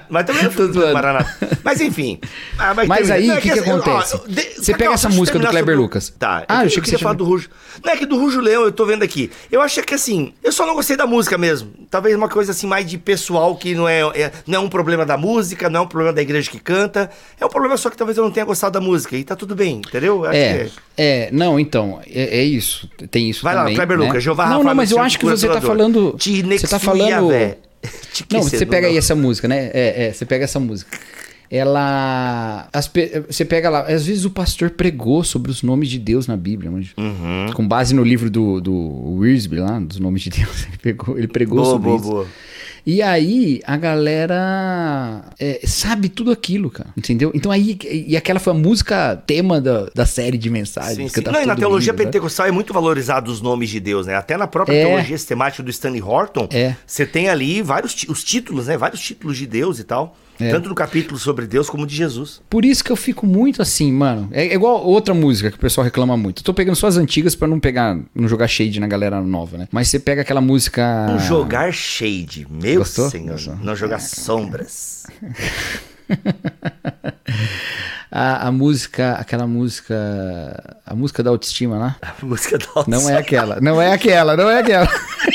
mas também não tô zoando. Maranata. Mas enfim. Ah, mas, mas aí, o que, que, assim, acontece? Ó, de... Você pega essa música do Kleber do... Lucas. Tá. Ah, eu, eu queria falar do Rujo. Não é que do Rujo Leão, eu tô vendo aqui. Eu acho que assim, eu só não gostei da música mesmo. Talvez uma coisa assim mais de pessoal que não é, é não é um problema da música, não é um problema da igreja que canta. É um problema só que talvez eu não tenha gostado da música. E tá tudo bem, entendeu? É, é, é. não, então, é, é, isso. Tem isso Vai também. Vai lá, Kleber né? Lucas, Jeová Não, não, mas eu acho que você tá falando. Você tá falando. Não, você pega aí essa música, né? É, é, você pega essa música ela. As, você pega lá, às vezes o pastor pregou sobre os nomes de Deus na Bíblia, uhum. com base no livro do, do Wiersbe lá, dos nomes de Deus. Ele, pegou, ele pregou boa, sobre boa, isso. Boa. E aí a galera é, sabe tudo aquilo, cara. Entendeu? Então aí. E aquela foi a música tema da, da série de mensagens. Sim, sim. Não, e na teologia lindo, né? pentecostal né? é muito valorizado os nomes de Deus, né? Até na própria é. teologia sistemática do Stanley Horton, é. você tem ali vários os títulos, né? Vários títulos de Deus e tal. É. Tanto no capítulo sobre Deus como de Jesus. Por isso que eu fico muito assim, mano. É igual outra música que o pessoal reclama muito. Eu tô pegando só as antigas para não pegar, não jogar shade na galera nova, né? Mas você pega aquela música. Não jogar shade, meu Gostou? senhor. Gostou? Não jogar sombras. a, a, música, aquela música. A música da autoestima lá? A música da autoestima. Não é aquela, não é aquela, não é aquela.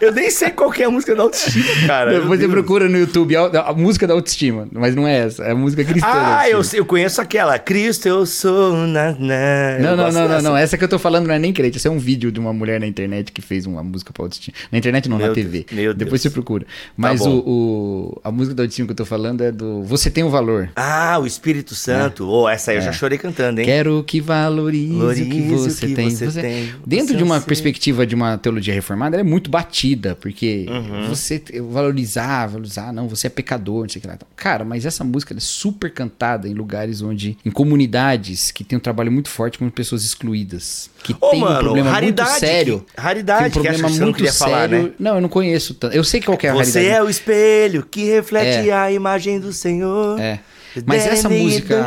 Eu nem sei qual é a música da autoestima, cara. Você Deus. procura no YouTube a, a, música da autoestima, mas não é essa, é a música cristã. Ah, eu, eu conheço aquela. Cristo, eu sou. Na, na. Não, não, não, não, não. Essa que eu tô falando não é nem crente. Esse é um vídeo de uma mulher na internet que fez uma música pra autoestima. Na internet não, na TV. Deus, meu Depois você procura. Tá mas o, a música da autoestima que eu tô falando é do Você Tem o Valor. Ah, o Espírito Santo. É. Oh, essa aí eu é. já chorei cantando, hein? Quero que valorize, o que você, tem. Você você... Dentro você de uma perspectiva de uma teologia reformada, ela é muito batida, porque uhum. você valorizar, valorizar, não, você é pecador, não sei o que lá. Cara, mas essa música é super cantada em lugares onde, em comunidades que tem um trabalho muito forte com pessoas excluídas, que oh, tem mano, um problema muito sério. Que, raridade, tem um problema que muito sério. Falar, né? Não, eu não conheço tanto. Eu sei qual é a você raridade. Você é o espelho que reflete é. a imagem do Senhor. É. Mas essa música.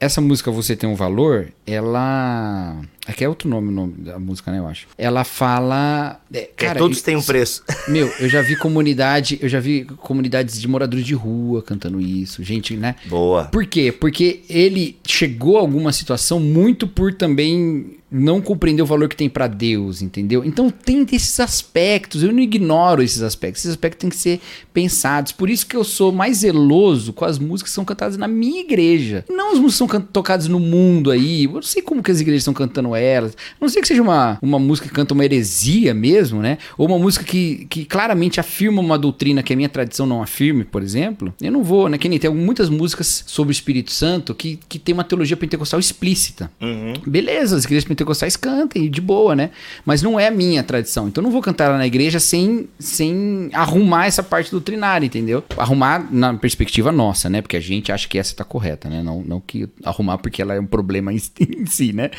Essa música Você Tem um Valor, ela. Aqui é outro nome, o nome da música, né? Eu acho. Ela fala. É, cara, todos têm um preço. Meu, eu já vi comunidade, eu já vi comunidades de moradores de rua cantando isso, gente, né? Boa. Por quê? Porque ele chegou a alguma situação muito por também não compreender o valor que tem para Deus, entendeu? Então tem esses aspectos, eu não ignoro esses aspectos, esses aspectos têm que ser pensados. Por isso que eu sou mais zeloso com as músicas que são cantadas na minha igreja. Não as músicas que são tocadas no mundo aí. Eu não sei como que as igrejas estão cantando elas. A não sei que seja uma, uma música que canta uma heresia mesmo, né? Ou uma música que, que claramente afirma uma doutrina que a minha tradição não afirme, por exemplo. Eu não vou, né? Que nem tem muitas músicas sobre o Espírito Santo que, que tem uma teologia pentecostal explícita. Uhum. Beleza, as igrejas pentecostais cantem, de boa, né? Mas não é a minha tradição. Então eu não vou cantar na igreja sem, sem arrumar essa parte doutrinária, entendeu? Arrumar na perspectiva nossa, né? Porque a gente acha que essa tá correta, né? Não, não que arrumar porque ela é um problema em, em si, né?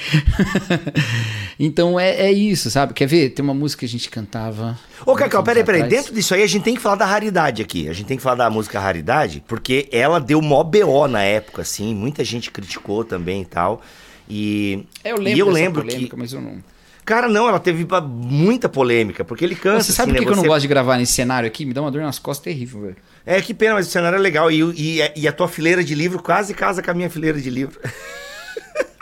então é, é isso, sabe? Quer ver? Tem uma música que a gente cantava. Ô, Cacau, peraí, peraí. Dentro disso aí a gente tem que falar da raridade aqui. A gente tem que falar da música Raridade, porque ela deu mó BO na época, assim. Muita gente criticou também e tal. E, eu lembro, e eu lembro polêmica, que. Mas eu não. Cara, não, ela teve muita polêmica, porque ele cansa. Você sabe assim, por que, né? eu não gosto de gravar nesse cenário aqui? Me dá uma dor nas costas terrível, velho. É, que pena, mas o cenário é legal. E, e, e a tua fileira de livro quase casa com a minha fileira de livro.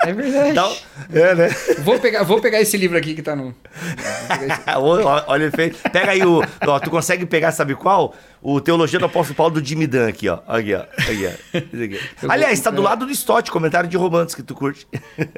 É verdade. Então, é, né? Vou pegar, vou pegar esse livro aqui que tá no. Olha o efeito. Pega aí o. Ó, tu consegue pegar, sabe qual? O Teologia do Apóstolo Paulo do Jimmy Dan aqui, ó. Aqui, ó. Aqui, ó. Aliás, tá do lado do Stott, comentário de romances que tu curte.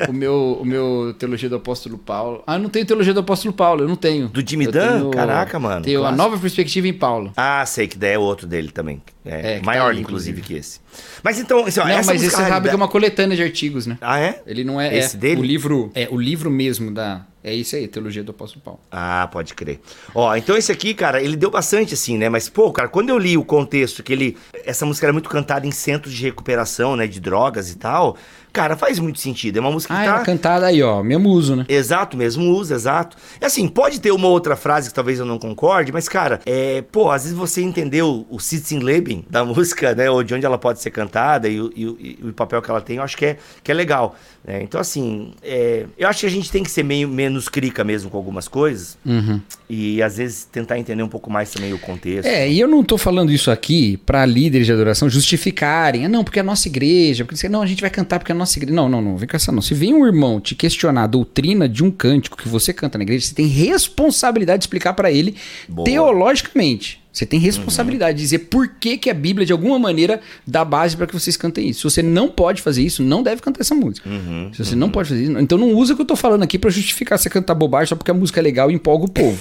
O meu, o meu Teologia do Apóstolo Paulo. Ah, eu não tenho Teologia do Apóstolo Paulo, eu não tenho. Do Jimmy eu Dan? Tenho... Caraca, mano. Tenho a nova perspectiva em Paulo. Ah, sei que daí é outro dele também. É, é maior, tá inclusive, que esse. Mas então, assim, ó, não, mas esse sabe que é uma coletânea de artigos, né? Ah, é? Ele não é. Esse é, dele? O livro, é, o livro mesmo da. É isso aí, Teologia do Apóstolo Paulo. Ah, pode crer. Ó, então esse aqui, cara, ele deu bastante assim, né? Mas, pô, cara, quando eu li o contexto que ele. Essa música era muito cantada em centros de recuperação, né? De drogas e tal. Cara, faz muito sentido. É uma música ah, que tá... cantada aí, ó. Mesmo uso, né? Exato, mesmo uso, exato. E assim, pode ter uma outra frase que talvez eu não concorde, mas, cara, é... Pô, às vezes você entendeu o Sitzenleben da música, né? Ou de onde ela pode ser cantada e, e, e o papel que ela tem, eu acho que é, que é legal. Né? Então, assim, é... eu acho que a gente tem que ser meio menos crica mesmo com algumas coisas. Uhum. E, às vezes, tentar entender um pouco mais também o contexto. É, e eu não tô falando isso aqui para líderes de adoração justificarem. Ah, não, porque é a nossa igreja. Porque, não, a gente vai cantar porque é a nossa igreja. Não, não, não, vem com essa não. Se vem um irmão te questionar a doutrina de um cântico que você canta na igreja, você tem responsabilidade de explicar para ele Boa. teologicamente. Você tem responsabilidade uhum. de dizer por que, que a Bíblia, de alguma maneira, dá base para que vocês cantem isso. Se você não pode fazer isso, não deve cantar essa música. Uhum, Se você uhum. não pode fazer isso, então não usa o que eu tô falando aqui para justificar você cantar bobagem só porque a música é legal e empolga o povo.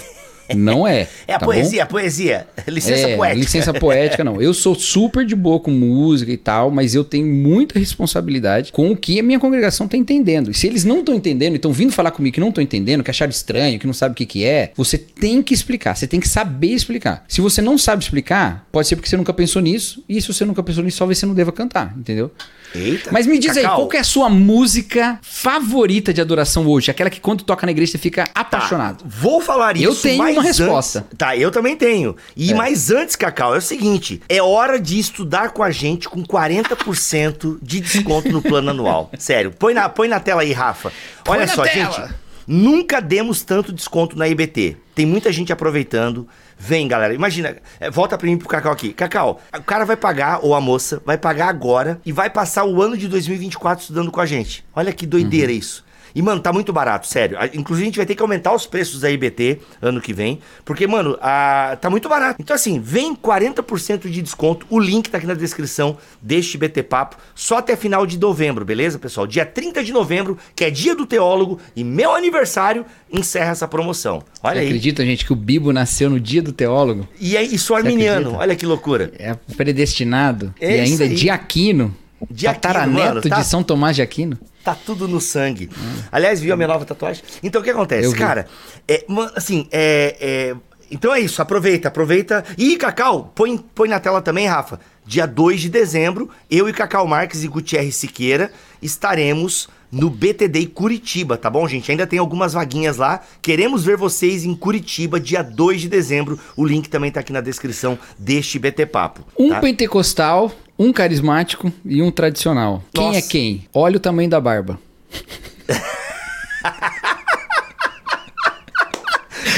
Não é. É a tá poesia, bom? a poesia. Licença é, poética. Licença poética, não. Eu sou super de boa com música e tal, mas eu tenho muita responsabilidade com o que a minha congregação está entendendo. E se eles não estão entendendo e estão vindo falar comigo que não estão entendendo, que acharam estranho, que não sabe o que, que é, você tem que explicar. Você tem que saber explicar. Se você não sabe explicar, pode ser porque você nunca pensou nisso. E se você nunca pensou nisso, talvez você não deva cantar, entendeu? Eita. Mas me diz Cacau. aí, qual é a sua música favorita de adoração hoje? Aquela que quando toca na igreja você fica tá, apaixonado. Tá, vou falar isso. Eu tenho uma resposta. Antes, tá, eu também tenho. E é. mais antes, Cacau, é o seguinte: é hora de estudar com a gente com 40% de desconto no plano anual. Sério, põe na, põe na tela aí, Rafa. Olha só, gente. Nunca demos tanto desconto na IBT. Tem muita gente aproveitando. Vem, galera. Imagina, é, volta pra mim pro Cacau aqui. Cacau, o cara vai pagar, ou a moça, vai pagar agora e vai passar o ano de 2024 estudando com a gente. Olha que doideira uhum. isso. E, mano, tá muito barato, sério. Inclusive, a gente vai ter que aumentar os preços da IBT ano que vem. Porque, mano, a... tá muito barato. Então, assim, vem 40% de desconto. O link tá aqui na descrição deste BT Papo. Só até final de novembro, beleza, pessoal? Dia 30 de novembro, que é dia do teólogo e meu aniversário, encerra essa promoção. Olha Você aí. acredita, gente, que o Bibo nasceu no dia do teólogo? E é isso arminiano. Olha que loucura. É predestinado. É e ainda de Aquino. De Tataraneto tá... de São Tomás de Aquino. Tá tudo no sangue. Aliás, viu a minha nova tatuagem? Então o que acontece? Cara, é, assim, é, é, Então é isso, aproveita, aproveita. E Cacau, põe, põe na tela também, Rafa. Dia 2 de dezembro, eu e Cacau Marques e Gutierrez Siqueira estaremos no BTD Curitiba, tá bom, gente? Ainda tem algumas vaguinhas lá. Queremos ver vocês em Curitiba, dia 2 de dezembro. O link também tá aqui na descrição deste BT Papo. Um tá? pentecostal um carismático e um tradicional. Nossa. Quem é quem? Olha o tamanho da barba.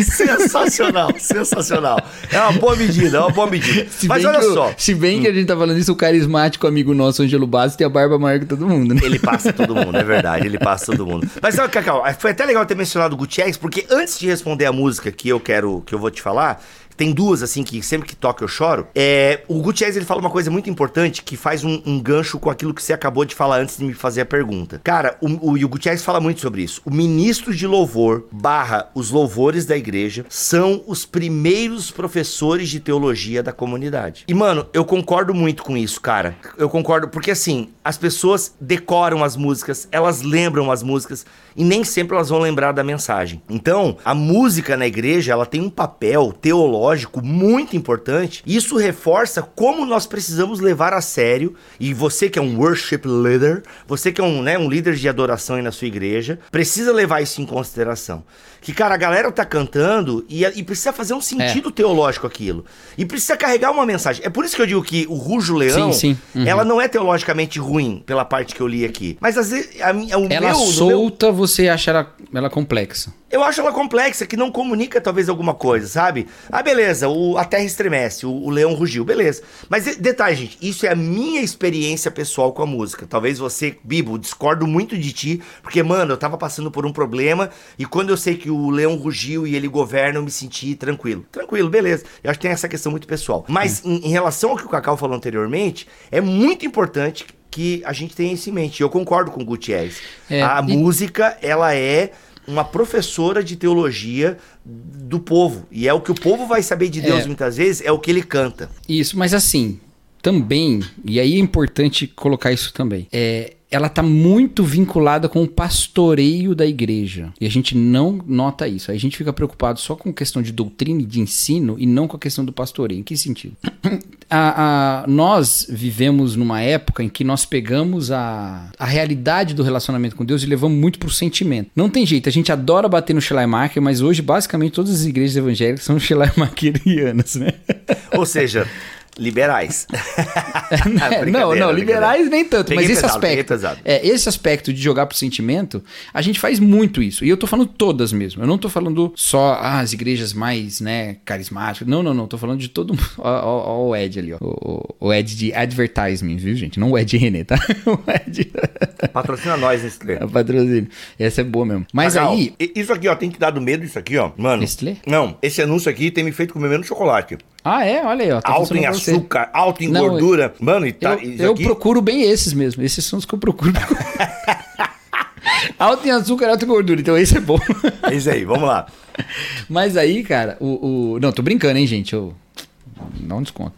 sensacional, sensacional. É uma boa medida, é uma boa medida. Se Mas olha só. Se bem que a gente tá falando isso, o carismático amigo nosso, Angelo Bastos, tem a barba maior que todo mundo, né? Ele passa todo mundo, é verdade, ele passa todo mundo. Mas olha, Cacau, foi até legal ter mencionado o Gutierrez, porque antes de responder a música que eu quero, que eu vou te falar, tem duas, assim, que sempre que toca eu choro. É, o Gutierrez, ele fala uma coisa muito importante que faz um, um gancho com aquilo que você acabou de falar antes de me fazer a pergunta. Cara, o, o, o Gutierrez fala muito sobre isso. O ministro de louvor barra os louvores da igreja são os primeiros professores de teologia da comunidade. E, mano, eu concordo muito com isso, cara. Eu concordo, porque assim, as pessoas decoram as músicas, elas lembram as músicas e nem sempre elas vão lembrar da mensagem. Então, a música na igreja, ela tem um papel teológico teológico muito importante. Isso reforça como nós precisamos levar a sério. E você que é um worship leader, você que é um, né, um líder de adoração aí na sua igreja, precisa levar isso em consideração. Que, cara, a galera tá cantando e, e precisa fazer um sentido é. teológico aquilo. E precisa carregar uma mensagem. É por isso que eu digo que o Rujo Leão, sim, sim. Uhum. ela não é teologicamente ruim, pela parte que eu li aqui. Mas às vezes, a, a, o ela meu, solta, meu... você acha ela, ela complexa. Eu acho ela complexa, que não comunica talvez alguma coisa, sabe? Ah, beleza, o, a terra estremece, o, o leão rugiu, beleza. Mas detalhe, gente, isso é a minha experiência pessoal com a música. Talvez você, Bibo, discordo muito de ti, porque, mano, eu tava passando por um problema e quando eu sei que o leão rugiu e ele governa, eu me senti tranquilo. Tranquilo, beleza. Eu acho que tem essa questão muito pessoal. Mas em, em relação ao que o Cacau falou anteriormente, é muito importante que a gente tenha isso em mente. Eu concordo com o Gutierrez. É, a e... música, ela é uma professora de teologia do povo. E é o que o povo vai saber de Deus é. muitas vezes, é o que ele canta. Isso, mas assim, também, e aí é importante colocar isso também, é, ela está muito vinculada com o pastoreio da igreja. E a gente não nota isso. A gente fica preocupado só com questão de doutrina e de ensino e não com a questão do pastoreio. Em que sentido? A, a, nós vivemos numa época em que nós pegamos a, a realidade do relacionamento com Deus e levamos muito para o sentimento. Não tem jeito, a gente adora bater no Schleiermacher, mas hoje basicamente todas as igrejas evangélicas são Schleiermacherianas, né? Ou seja, liberais. não, não, liberais nem tanto, peguei mas esse pesado, aspecto, é, esse aspecto de jogar pro sentimento, a gente faz muito isso. E eu tô falando todas mesmo. Eu não tô falando só ah, as igrejas mais, né, carismáticas. Não, não, não, tô falando de todo mundo. Ó, ó, ó o Ed ali, ó. O, o, Ed de advertisement, viu, gente? Não o Ed René, tá? O Ed. Patrocina nós, Nestlé. É, patrocínio. Essa é boa mesmo. Mas Legal. aí. Isso aqui, ó, tem que dar do medo isso aqui, ó. Mano. Nestlé? Não, esse anúncio aqui tem me feito comer menos chocolate. Ah, é? Olha aí, ó. Tá alto em açúcar, alto em Não, gordura. Mano, e tá. Eu, eu procuro bem esses mesmo. Esses são os que eu procuro. alto em açúcar, alto em gordura. Então esse é bom. É isso aí, vamos lá. Mas aí, cara, o, o. Não, tô brincando, hein, gente? Eu. Não desconto.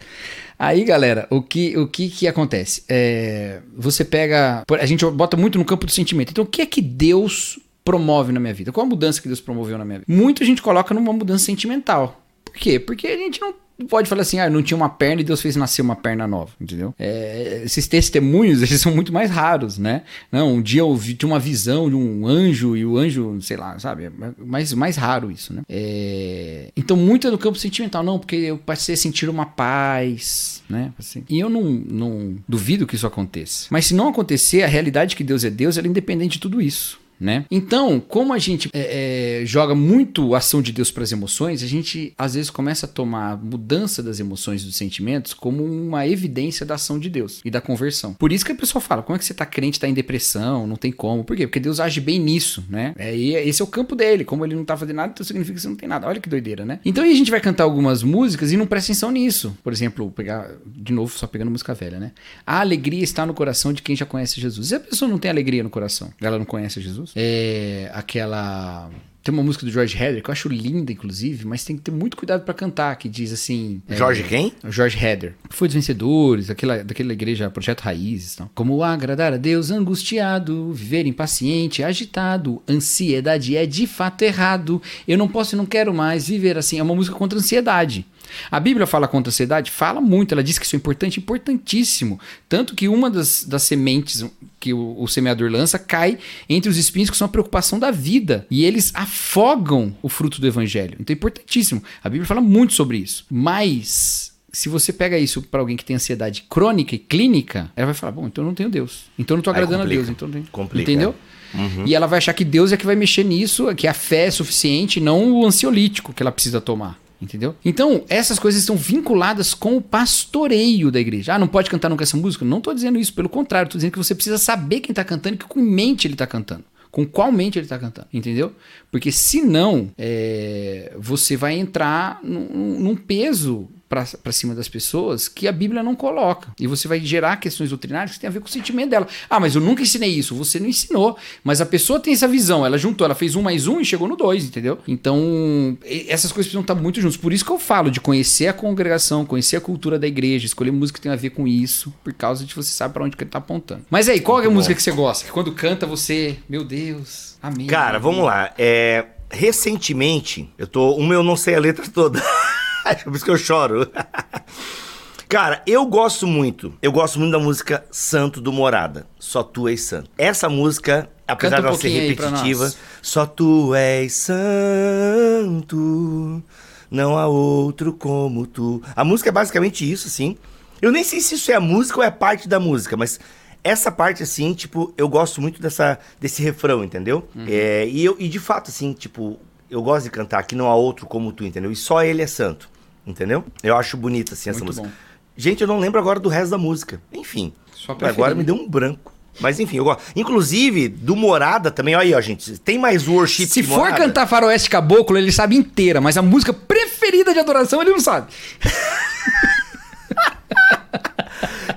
Aí, galera, o que o que, que acontece? É, você pega. A gente bota muito no campo do sentimento. Então, o que é que Deus promove na minha vida? Qual a mudança que Deus promoveu na minha vida? Muito a gente coloca numa mudança sentimental. Por quê? Porque a gente não pode falar assim, ah, não tinha uma perna e Deus fez nascer uma perna nova, entendeu? É, esses testemunhos, eles são muito mais raros, né? Não, um dia eu vi, tinha uma visão de um anjo e o anjo, sei lá, sabe? Mais, mais raro isso, né? É, então, muito é do campo sentimental, não, porque eu passei a sentir uma paz, né? Assim, e eu não, não duvido que isso aconteça. Mas se não acontecer, a realidade que Deus é Deus, ela é independente de tudo isso né? Então, como a gente é, é, joga muito a ação de Deus para as emoções, a gente às vezes começa a tomar a mudança das emoções e dos sentimentos como uma evidência da ação de Deus e da conversão. Por isso que a pessoa fala: como é que você tá crente, tá em depressão, não tem como. Por quê? Porque Deus age bem nisso, né? É, e esse é o campo dele. Como ele não tá fazendo nada, então significa que você não tem nada. Olha que doideira, né? Então a gente vai cantar algumas músicas e não presta atenção nisso. Por exemplo, pegar de novo, só pegando música velha, né? A alegria está no coração de quem já conhece Jesus. E a pessoa não tem alegria no coração? Ela não conhece Jesus? É aquela. Tem uma música do George Heather que eu acho linda, inclusive, mas tem que ter muito cuidado para cantar, que diz assim. George é, quem? George Heather. Foi dos vencedores, aquela, daquela igreja Projeto Raízes. Então. Como agradar a Deus angustiado, viver impaciente, agitado, ansiedade é de fato errado. Eu não posso e não quero mais viver assim. É uma música contra a ansiedade. A Bíblia fala contra a ansiedade? Fala muito, ela diz que isso é importante, importantíssimo. Tanto que uma das, das sementes que o, o, semeador lança cai entre os espinhos que são a preocupação da vida. E eles afogam o fruto do evangelho. Então é importantíssimo. A Bíblia fala muito sobre isso. Mas se você pega isso para alguém que tem ansiedade crônica e clínica, ela vai falar: bom, então eu não tenho Deus. Então eu não estou agradando a Deus. Então não tenho... Complica. Entendeu? Uhum. E ela vai achar que Deus é que vai mexer nisso, que a fé é suficiente, não o ansiolítico que ela precisa tomar. Entendeu? Então, essas coisas estão vinculadas com o pastoreio da igreja. Ah, não pode cantar nunca essa música? Não estou dizendo isso, pelo contrário, estou dizendo que você precisa saber quem está cantando e que com mente ele está cantando. Com qual mente ele está cantando, entendeu? Porque senão, é, você vai entrar num, num peso para cima das pessoas que a Bíblia não coloca. E você vai gerar questões doutrinárias que tem a ver com o sentimento dela. Ah, mas eu nunca ensinei isso. Você não ensinou. Mas a pessoa tem essa visão. Ela juntou, ela fez um mais um e chegou no dois, entendeu? Então, essas coisas precisam estar muito juntas. Por isso que eu falo de conhecer a congregação, conhecer a cultura da igreja, escolher música que tem a ver com isso, por causa de você sabe para onde que ele tá apontando. Mas aí, qual é a bom. música que você gosta? Que quando canta você, meu Deus, amém. Cara, vamos lá. É, recentemente, eu tô. Uma eu não sei a letra toda. Por isso que eu choro. Cara, eu gosto muito. Eu gosto muito da música Santo do Morada. Só tu és santo. Essa música, apesar um de ela ser repetitiva, só tu és santo. Não há outro como tu. A música é basicamente isso, assim. Eu nem sei se isso é a música ou é parte da música, mas essa parte, assim, tipo, eu gosto muito dessa, desse refrão, entendeu? Uhum. É, e, eu, e de fato, assim, tipo, eu gosto de cantar que não há outro como tu, entendeu? E só ele é santo, entendeu? Eu acho bonita, assim, essa muito música. Bom. Gente, eu não lembro agora do resto da música. Enfim, agora me deu um branco. Mas enfim, eu gosto. Inclusive, do Morada também, olha aí, ó, gente. Tem mais worship Se for Morada? cantar Faroeste Caboclo, ele sabe inteira, mas a música preferida de adoração ele não sabe.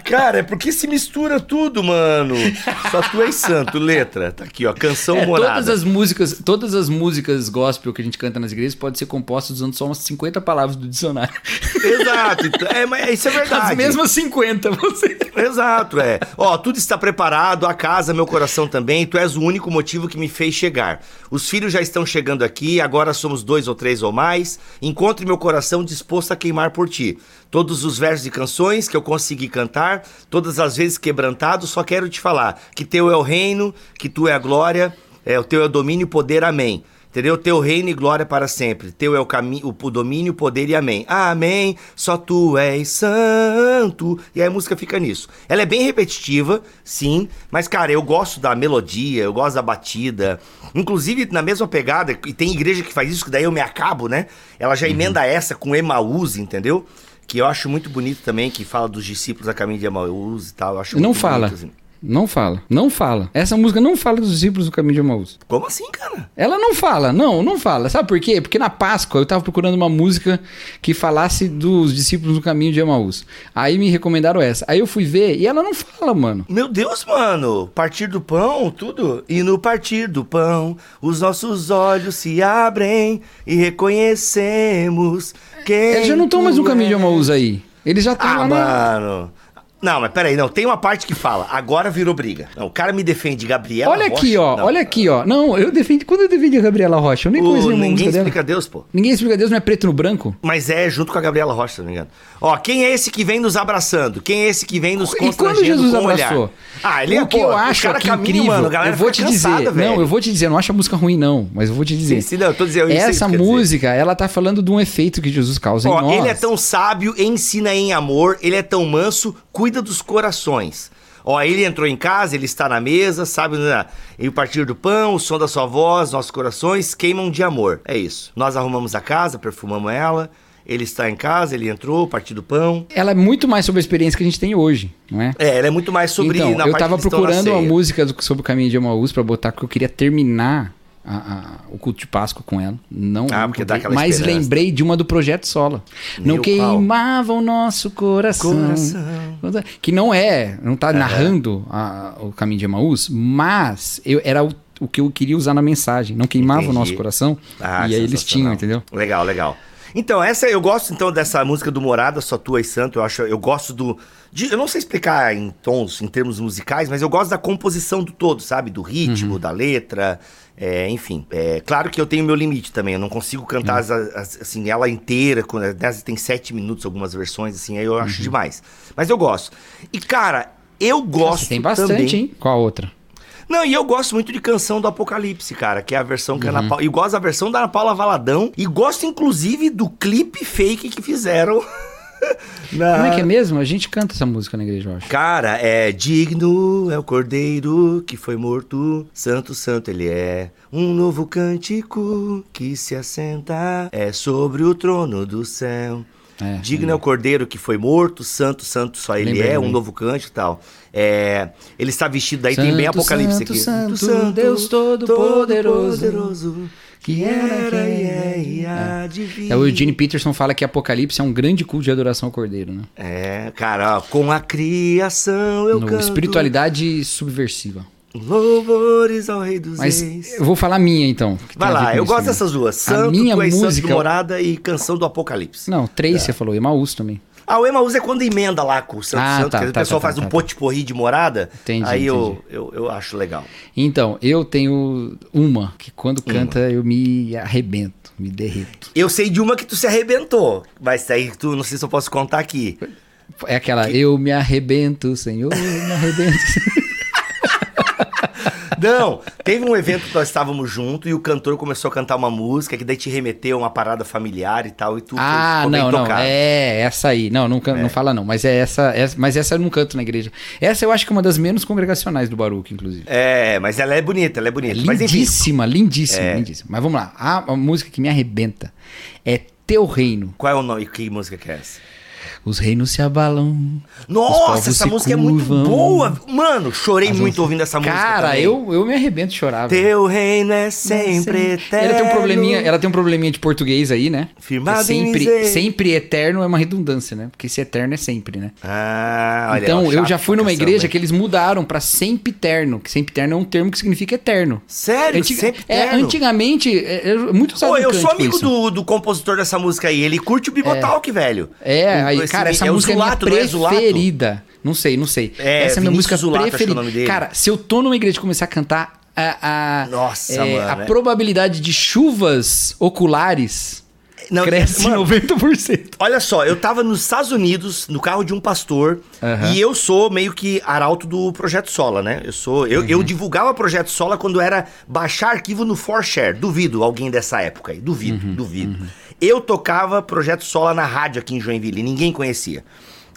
Cara, é porque se mistura tudo, mano. Só tu és santo, letra. Tá aqui, ó, canção é, morada. Todas as músicas, todas as músicas gospel que a gente canta nas igrejas podem ser compostas usando só umas 50 palavras do dicionário. Exato. Então, é, mas isso é verdade. As mesmas 50, você. Exato, é. Ó, tudo está preparado, a casa, meu coração também. Tu és o único motivo que me fez chegar. Os filhos já estão chegando aqui, agora somos dois ou três ou mais. Encontre meu coração disposto a queimar por ti. Todos os versos e canções que eu consegui cantar, todas as vezes quebrantado, só quero te falar que teu é o reino, que tu é a glória, é o teu é o domínio e poder, amém. Entendeu? Teu reino e glória para sempre. Teu é o caminho, o domínio, o poder e amém. Amém. Só tu és santo. E aí a música fica nisso. Ela é bem repetitiva, sim, mas cara, eu gosto da melodia, eu gosto da batida. Inclusive na mesma pegada, e tem igreja que faz isso, que daí eu me acabo, né? Ela já uhum. emenda essa com Emaús, entendeu? Que eu acho muito bonito também, que fala dos discípulos a caminho de Emaús e tal. Eu acho não fala. Bonito, assim. Não fala. Não fala. Essa música não fala dos discípulos do caminho de Emaús. Como assim, cara? Ela não fala. Não, não fala. Sabe por quê? Porque na Páscoa eu tava procurando uma música que falasse dos discípulos do caminho de Emaús. Aí me recomendaram essa. Aí eu fui ver e ela não fala, mano. Meu Deus, mano. Partir do pão, tudo. E no partir do pão, os nossos olhos se abrem e reconhecemos quem. Eles já não estão mais no caminho de Emaús aí. Eles já estão ah, lá. Mano. Não, mas peraí, não. Tem uma parte que fala, agora virou briga. Não, o cara me defende Gabriela Olha Rocha. aqui, ó. Não. Olha aqui, ó. Não, eu defendo. Quando eu defendi a Gabriela Rocha, eu nem conheço nenhuma Ninguém explica dela. Deus, pô. Ninguém explica Deus, não é preto no branco? Mas é junto com a Gabriela Rocha, se não me engano. Ó, quem é esse que vem nos abraçando? Quem é esse que vem nos constrangendo e quando Jesus abraçou? Olhar? Ah, ele é, o que pô, eu acho aqui caminho, incrível. Mano, eu vou te cansada, dizer, velho. não, eu vou te dizer, não acho a música ruim não, mas eu vou te dizer. Sim, sim, não, eu tô dizendo, eu Essa música, ela tá falando de um efeito que Jesus causa ó, em nós. Ele é tão sábio, ensina em amor, ele é tão manso, cuida dos corações. Ó, ele entrou em casa, ele está na mesa, sabe? Né? E o partir do pão, o som da sua voz, nossos corações queimam de amor. É isso. Nós arrumamos a casa, perfumamos ela. Ele está em casa, ele entrou, partir do pão. Ela é muito mais sobre a experiência que a gente tem hoje, não é? É, ela é muito mais sobre então, eu estava procurando uma música sobre o caminho de Emaús para botar porque eu queria terminar a, a, o culto de Páscoa com ela. Não, ah, porque dá aquela mas esperança. lembrei de uma do Projeto Sola. Meu não queimava pau. o nosso coração. coração. Que não é, não está narrando a, o caminho de Emaús, mas eu, era o, o, que eu queria usar na mensagem. Não queimava Entendi. o nosso coração. Ah, e aí eles tinham, entendeu? Legal, legal. Então, essa eu gosto então dessa música do Morada, Só Tu és Santo. Eu acho, eu gosto do de, eu não sei explicar em tons, em termos musicais, mas eu gosto da composição do todo, sabe? Do ritmo, uhum. da letra, é, enfim. É claro que eu tenho meu limite também. Eu não consigo cantar uhum. as, as, assim ela inteira, quando tem sete minutos algumas versões assim, aí eu acho uhum. demais. Mas eu gosto. E cara, eu gosto Nossa, tem bastante, também... hein? Qual a outra? Não, e eu gosto muito de canção do Apocalipse, cara, que é a versão que uhum. a Ana uhum. Paula. E gosto da versão da Ana Paula Valadão. E gosto, inclusive, do clipe fake que fizeram. Na... Como é que é mesmo? A gente canta essa música na igreja, eu acho. Cara, é digno é o cordeiro que foi morto, santo, santo ele é. Um novo cântico que se assenta é sobre o trono do céu. É, Digno é. é o cordeiro que foi morto, santo, santo só ele lembrei, é, um novo canto e tal. É, ele está vestido, daí santo, tem bem Apocalipse santo, aqui. Santo, santo, Deus Todo-Poderoso, todo que era e é e há de vir. É, o Eugene Peterson fala que Apocalipse é um grande culto de adoração ao cordeiro, né? É, cara, ó, com a criação eu no canto. Espiritualidade subversiva. Louvores ao Rei dos Mas Reis. eu vou falar minha então. Vai lá, eu gosto dessas duas. Santo, a minha música... Santo Morada e Canção do Apocalipse. Não, três é. você falou, Emaús também. Ah, o Emaús é quando emenda lá com o Santo ah, Santo, tá, que tá, o pessoal tá, faz tá, um tá. pote-porri de morada. Entendi, aí entendi. Eu, eu, eu acho legal. Então, eu tenho uma que quando canta uma. eu me arrebento, me derreto. Eu sei de uma que tu se arrebentou, mas aí tu não sei se eu posso contar aqui. É aquela, que... eu me arrebento, Senhor, me arrebento. Não, teve um evento que nós estávamos juntos e o cantor começou a cantar uma música que daí te remeteu a uma parada familiar e tal, e tu Ah, não, não, é essa aí. Não, não, é. não fala não, mas é essa, é, mas essa eu não canto na igreja. Essa eu acho que é uma das menos congregacionais do Baruch, inclusive. É, mas ela é bonita, ela é bonita. lindíssima, lindíssima, é. lindíssima. Mas vamos lá, a, a música que me arrebenta é Teu Reino. Qual é o nome? Que música que é essa? Os reinos se abalam. Nossa, essa música curvam. é muito boa. Mano, chorei As muito ouvindo essa música. Cara, eu, eu me arrebento de chorar. Teu reino é sempre eterno. Ela tem um probleminha, ela tem um probleminha de português aí, né? Firmado sempre, sempre eterno é uma redundância, né? Porque se eterno é sempre, né? Ah, olha, Então, eu já fui numa igreja que eles mudaram para sempre eterno, que sempre eterno é um termo que significa eterno. Sério? Antig sempre é, eterno? É, antigamente, é, é muito usado Pô, eu sou amigo do, do, compositor dessa música aí, ele curte o Bibotalk, é. velho. É, aí, Cara, essa é música Zulato, é minha preferida. Não, não, sei, não sei. É, essa é a minha música Zulato, preferida. Cara, se eu tô numa igreja e começar a cantar, a, a, Nossa, é, mano, a é. probabilidade de chuvas oculares não, cresce mano, 90%. Olha só, eu tava nos Estados Unidos, no carro de um pastor, uhum. e eu sou meio que arauto do Projeto Sola, né? Eu sou. Eu, uhum. eu divulgava Projeto Sola quando era baixar arquivo no ForShare. Duvido alguém dessa época aí. Duvido, uhum. duvido. Eu tocava Projeto Sola na rádio aqui em Joinville, ninguém conhecia.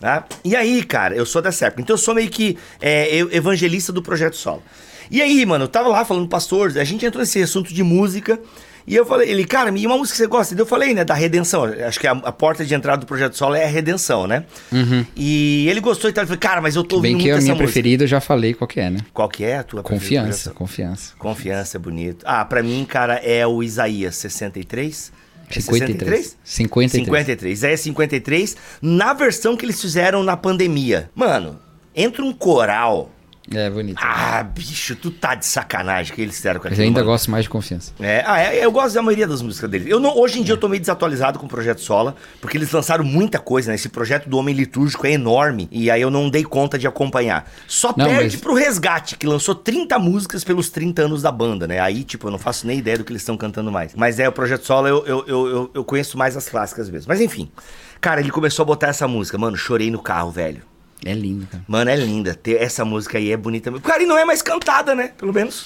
Tá? E aí, cara, eu sou dessa época. Então eu sou meio que é, evangelista do Projeto Sola. E aí, mano, eu tava lá falando pastor, a gente entrou nesse assunto de música. E eu falei, ele, cara, e uma música que você gosta? E eu falei, né, da redenção. Acho que a, a, porta de entrada do Projeto Solo é a redenção, né? Uhum. E ele gostou e tal. Eu falei, cara, mas eu tô ouvindo Bem que a minha preferida eu já falei qual que é, né? Qual que é a tua Confiança, confiança. Confiança é bonito. Ah, pra mim, cara, é o Isaías 63. É 53? 53. 53. É 53, na versão que eles fizeram na pandemia. Mano, entra um coral é, bonito. Ah, bicho, tu tá de sacanagem que eles fizeram com aquilo. Eu ainda mano. gosto mais de confiança. É, ah, é, eu gosto da maioria das músicas deles. Eu não, hoje em dia eu tô meio desatualizado com o Projeto Sola, porque eles lançaram muita coisa, né? Esse projeto do Homem Litúrgico é enorme, e aí eu não dei conta de acompanhar. Só não, perde mas... pro Resgate, que lançou 30 músicas pelos 30 anos da banda, né? Aí, tipo, eu não faço nem ideia do que eles estão cantando mais. Mas é, o Projeto Sola eu, eu, eu, eu, eu conheço mais as clássicas mesmo. Mas enfim, cara, ele começou a botar essa música. Mano, chorei no carro, velho. É linda, cara. Mano, é linda. Essa música aí é bonita. Cara, e não é mais cantada, né? Pelo menos.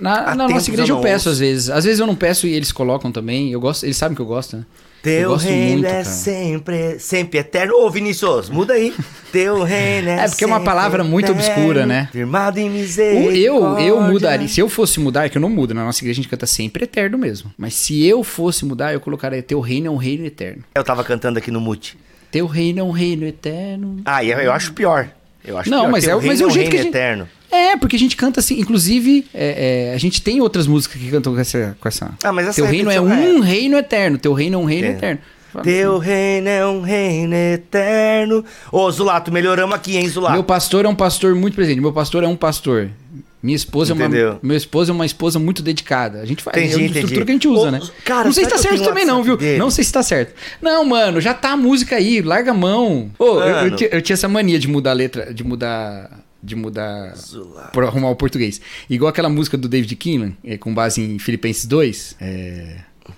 Na, na nossa igreja eu, eu peço às vezes. Às vezes eu não peço e eles colocam também. Eu gosto, eles sabem que eu gosto, né? Teu reino muito, é sempre, sempre eterno. Ô, Vinícius, muda aí. Teu reino é É porque é uma palavra muito obscura, né? Firmado em misericórdia. Eu, eu mudaria. Se eu fosse mudar, é que eu não mudo. Na nossa igreja a gente canta sempre eterno mesmo. Mas se eu fosse mudar, eu colocaria Teu reino é um reino eterno. Eu tava cantando aqui no mute. Teu reino é um reino eterno. Ah, eu, eu acho pior. Eu acho não, pior. mas Teu é, mas é o jeito que a gente... eterno. É, porque a gente canta assim, inclusive, é, é, a gente tem outras músicas que cantam com essa. Com essa... Ah, mas essa Teu reino é um reino eterno. Teu reino é um reino é. eterno. Teu reino é um reino eterno. Ô, Zulato, melhoramos aqui, hein, Zulato? Meu pastor é um pastor muito presente. Meu pastor é um pastor. Minha esposa Entendeu? é uma minha esposa é uma esposa muito dedicada. A gente faz entendi, é a estrutura que a gente usa, Ô, né? Cara, não sei se tá certo também não, viu? Dele? Não sei se tá certo. Não, mano, já tá a música aí, larga a mão. Ô, eu, eu, eu, tinha essa mania de mudar a letra, de mudar de mudar para arrumar o português. Igual aquela música do David Kinlan, é, com base em Filipenses 2, é...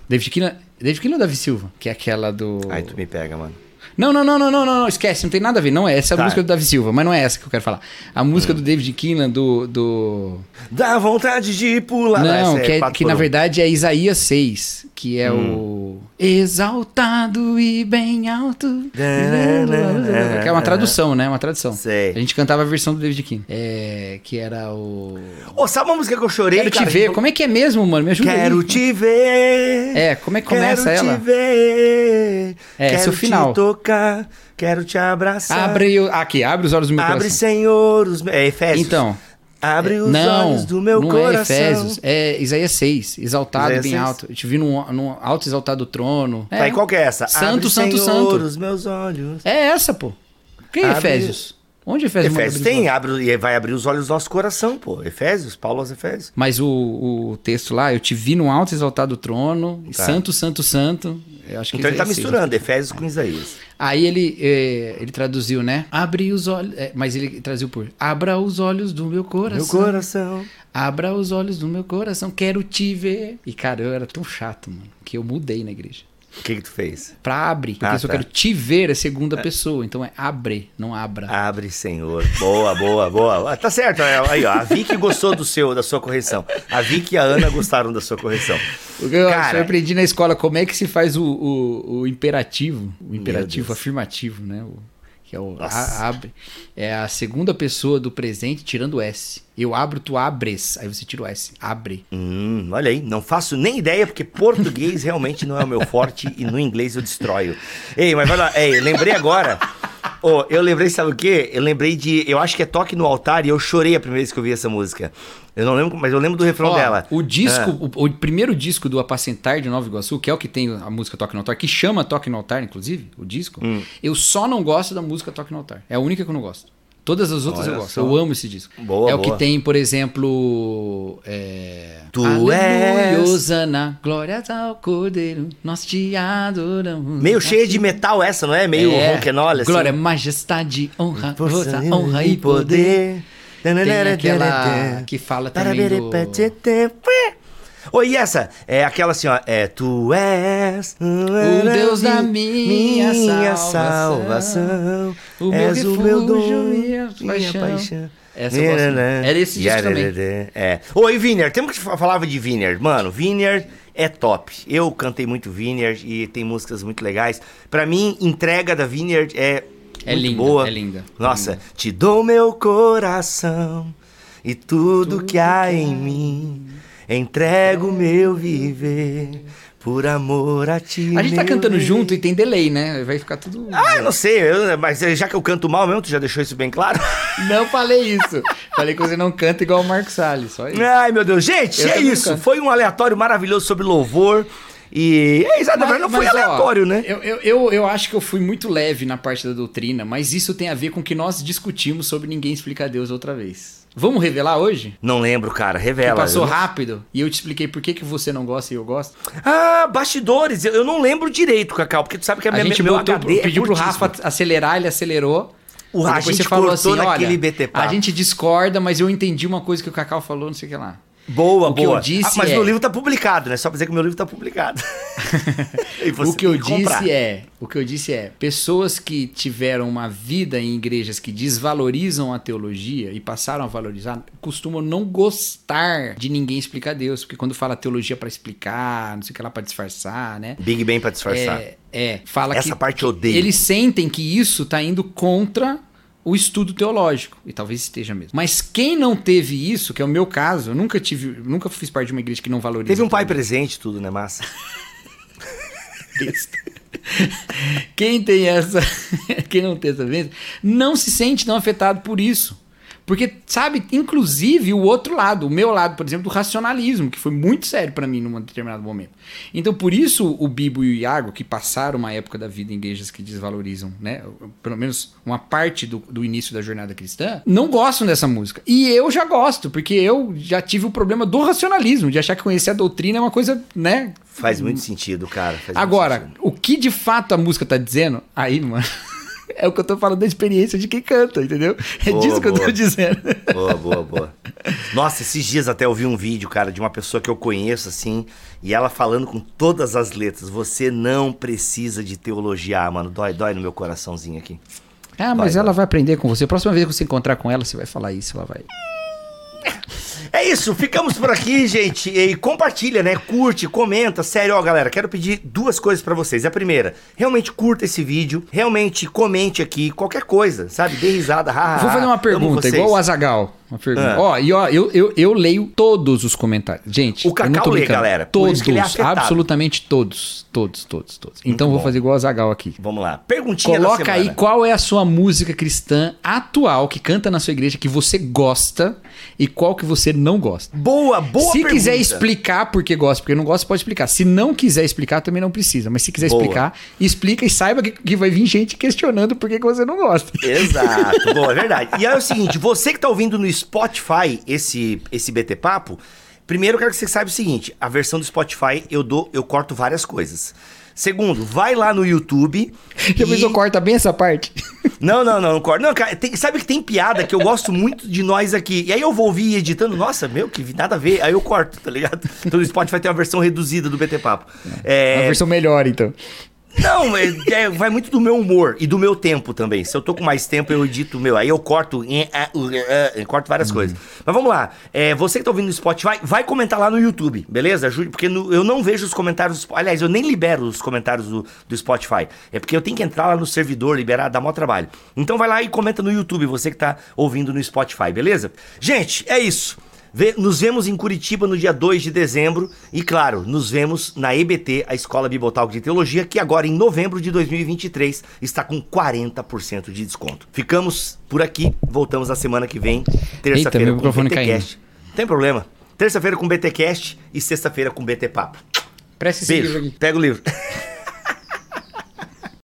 David Kinlan, David Kinlan ou Davi Silva, que é aquela do Aí tu me pega, mano. Não, não, não, não, não, não, esquece, não tem nada a ver. Não é essa é a tá. música do Davi Silva, mas não é essa que eu quero falar. A música hum. do David Kinlan, do, do. Dá vontade de pular. Não, que, é, que na verdade é Isaías 6, que é hum. o. Exaltado e bem alto. que é uma tradução, né? Uma tradução. Sei. A gente cantava a versão do David Kinlan. É, que era o. Ô, oh, sabe uma música que eu chorei? Quero cara, te ver. Como é que é mesmo, mano? Me ajuda Quero aí. te ver. É, como é que começa Quero ela? Quero te ver. É, esse é o final. Te tocar. Quero te abraçar. Abre, aqui, abre os olhos do meu abre, coração. Abre, Senhor, os. É Efésios. Então. Abre os não, olhos do meu não coração. É Efésios, é Isaías 6, exaltado Isaías bem 6. alto. Eu te vi num, num alto exaltado trono. É. Tá, e qual que é essa? Santo, abre, santo, Senhor, santo. os meus olhos. É essa, pô. Quem é abre... Efésios? Onde Efésios? Efésios tem, abre, e vai abrir os olhos do nosso coração, pô. Efésios, Paulo aos Efésios. Mas o, o texto lá, eu te vi num alto exaltado trono, tá. santo, santo, santo. Eu acho que então ele tá misturando Efésios com Isaías. Aí ele, é, ele traduziu, né? Abre os olhos. É, mas ele traduziu por Abra os olhos do meu coração. Meu coração. Abra os olhos do meu coração, quero te ver. E cara, eu era tão chato, mano, que eu mudei na igreja. O que, que tu fez? Pra abre. Porque ah, se tá. eu quero te ver é segunda é. pessoa. Então é abre, não abra. Abre, Senhor. Boa, boa, boa. Tá certo. É, aí, ó. A Vicky gostou do seu, da sua correção. A Vicky e a Ana gostaram da sua correção. Eu, Cara, eu aprendi na escola como é que se faz o, o, o imperativo. O imperativo afirmativo, né? O que é o a, abre, é a segunda pessoa do presente tirando o S. Eu abro, tu abres, aí você tira o S. Abre. Hum, olha aí, não faço nem ideia porque português realmente não é o meu forte e no inglês eu destroio. Ei, mas vai lá, ei, lembrei agora. Oh, eu lembrei, sabe o quê? Eu lembrei de. Eu acho que é Toque no Altar e eu chorei a primeira vez que eu vi essa música. Eu não lembro, mas eu lembro do refrão Ó, dela. O disco, ah. o, o, primeiro disco do Apacentar de Nova Iguaçu, que é o que tem a música Toque no Altar, que chama Toque no Altar, inclusive, o disco, hum. eu só não gosto da música Toque no Altar. É a única que eu não gosto. Todas as outras Olha eu gosto. Só. Eu amo esse disco. Boa, é boa. o que tem, por exemplo. É... Tu Aleluia, és. Osana, glórias ao Cordeiro, nós te adoramos. Meio cheia de metal essa, não é? Meio é. rock'n'roll, assim. Glória, majestade, honra, força, honra e poder. Tem aquela que fala também do... Oi, e essa? É aquela assim, ó. É Tu és o Deus da minha, minha salvação. salvação. O és o meu dom, minha paixão. paixão. Essa eu gosto. Era esse disco também. É. Oi, Viner, temos que falar de Viner. Mano, Viner é top. Eu cantei muito Viner e tem músicas muito legais. Para mim, entrega da Viner é é muito linda, boa. É linda. Nossa, é linda. te dou meu coração e tudo, tudo que há em mim. Entrego meu viver por amor a ti. A gente tá cantando rei. junto e tem delay, né? Vai ficar tudo. Ah, eu não sei, eu, mas já que eu canto mal mesmo, tu já deixou isso bem claro? Não falei isso. falei que você não canta igual o Marcos Salles, só isso. Ai, meu Deus. Gente, eu é isso. Canto. Foi um aleatório maravilhoso sobre louvor. E é exato, mas, não foi mas, aleatório, ó, né? Eu, eu, eu, eu, acho que eu fui muito leve na parte da doutrina, mas isso tem a ver com o que nós discutimos sobre ninguém explicar Deus outra vez. Vamos revelar hoje? Não lembro, cara. Revela. Que passou rápido e eu te expliquei por que, que você não gosta e eu gosto. Ah, bastidores. Eu não lembro direito, Cacau, porque tu sabe que a, minha, a gente meu botou, HD é pediu é pro Rafa acelerar, ele acelerou. O Rafa, depois você falou assim, olha, BT a gente discorda, mas eu entendi uma coisa que o Cacau falou, não sei o que lá. Boa, o boa. Que eu disse ah, mas é... meu livro tá publicado, né? Só pra dizer que meu livro tá publicado. o que eu disse é, o que eu disse é, pessoas que tiveram uma vida em igrejas que desvalorizam a teologia e passaram a valorizar, costumam não gostar de ninguém explicar Deus, porque quando fala teologia para explicar, não sei o que lá para disfarçar, né? Big Bang para disfarçar. É, é, fala Essa que parte eu odeio. Eles sentem que isso tá indo contra o estudo teológico, e talvez esteja mesmo. Mas quem não teve isso, que é o meu caso, eu nunca tive, nunca fiz parte de uma igreja que não valoriza. Teve um pai presente, tudo, né, massa? quem tem essa, quem não tem essa vez, não se sente tão afetado por isso. Porque, sabe, inclusive o outro lado, o meu lado, por exemplo, do racionalismo, que foi muito sério para mim num determinado momento. Então, por isso, o Bibo e o Iago, que passaram uma época da vida em igrejas que desvalorizam, né, pelo menos uma parte do, do início da jornada cristã, não gostam dessa música. E eu já gosto, porque eu já tive o problema do racionalismo, de achar que conhecer a doutrina é uma coisa, né? Faz muito sentido, cara. Agora, o que de fato a música tá dizendo, aí, mano. É o que eu tô falando da experiência de quem canta, entendeu? É boa, disso que boa. eu tô dizendo. Boa, boa, boa. Nossa, esses dias até eu vi um vídeo, cara, de uma pessoa que eu conheço, assim, e ela falando com todas as letras: você não precisa de teologia, mano. Dói, dói no meu coraçãozinho aqui. Ah, mas dói, ela dói. vai aprender com você. Próxima vez que você encontrar com ela, você vai falar isso, ela vai. É isso, ficamos por aqui, gente. E compartilha, né? Curte, comenta. Sério, ó, galera, quero pedir duas coisas para vocês. A primeira, realmente curta esse vídeo, realmente comente aqui qualquer coisa, sabe? Dê risada, haha. Vou fazer uma pergunta, igual o Azagal. Uma pergunta. Ah. Ó, e ó, eu, eu, eu leio todos os comentários. Gente, o Cacau lê, galera. Todos, é absolutamente todos. Todos, todos, todos. Então vou fazer igual a Zagal aqui. Vamos lá. Perguntinha Coloca aí qual é a sua música cristã atual que canta na sua igreja que você gosta e qual que você não gosta. Boa, boa Se pergunta. quiser explicar por que gosta, porque não gosta, pode explicar. Se não quiser explicar, também não precisa. Mas se quiser boa. explicar, explica e saiba que, que vai vir gente questionando por que, que você não gosta. Exato. boa, é verdade. E aí é o seguinte, você que tá ouvindo no Spotify esse, esse BT Papo, primeiro eu quero que você saiba o seguinte: a versão do Spotify eu dou, eu corto várias coisas. Segundo, vai lá no YouTube. E... corta bem essa parte? Não, não, não, não corta. Não, cara, tem, sabe que tem piada que eu gosto muito de nós aqui. E aí eu vou ouvir editando, nossa, meu, que nada a ver. Aí eu corto, tá ligado? Então o Spotify tem uma versão reduzida do BT Papo. É... Uma versão melhor, então. Não, é, é, vai muito do meu humor e do meu tempo também. Se eu tô com mais tempo, eu edito meu. Aí eu corto, corto várias uhum. coisas. Mas vamos lá. É, você que tá ouvindo no Spotify, vai comentar lá no YouTube, beleza? Ajude, porque no, eu não vejo os comentários. Aliás, eu nem libero os comentários do, do Spotify. É porque eu tenho que entrar lá no servidor, liberar, dá maior trabalho. Então vai lá e comenta no YouTube, você que tá ouvindo no Spotify, beleza? Gente, é isso. Nos vemos em Curitiba no dia 2 de dezembro e, claro, nos vemos na EBT, a Escola Bibotalk de Teologia, que agora em novembro de 2023 está com 40% de desconto. Ficamos por aqui, voltamos na semana que vem, terça-feira com o BTcast. Não tem problema. Terça-feira com BTcast e sexta-feira com BT Papo. Presta Beijo. Pega o livro.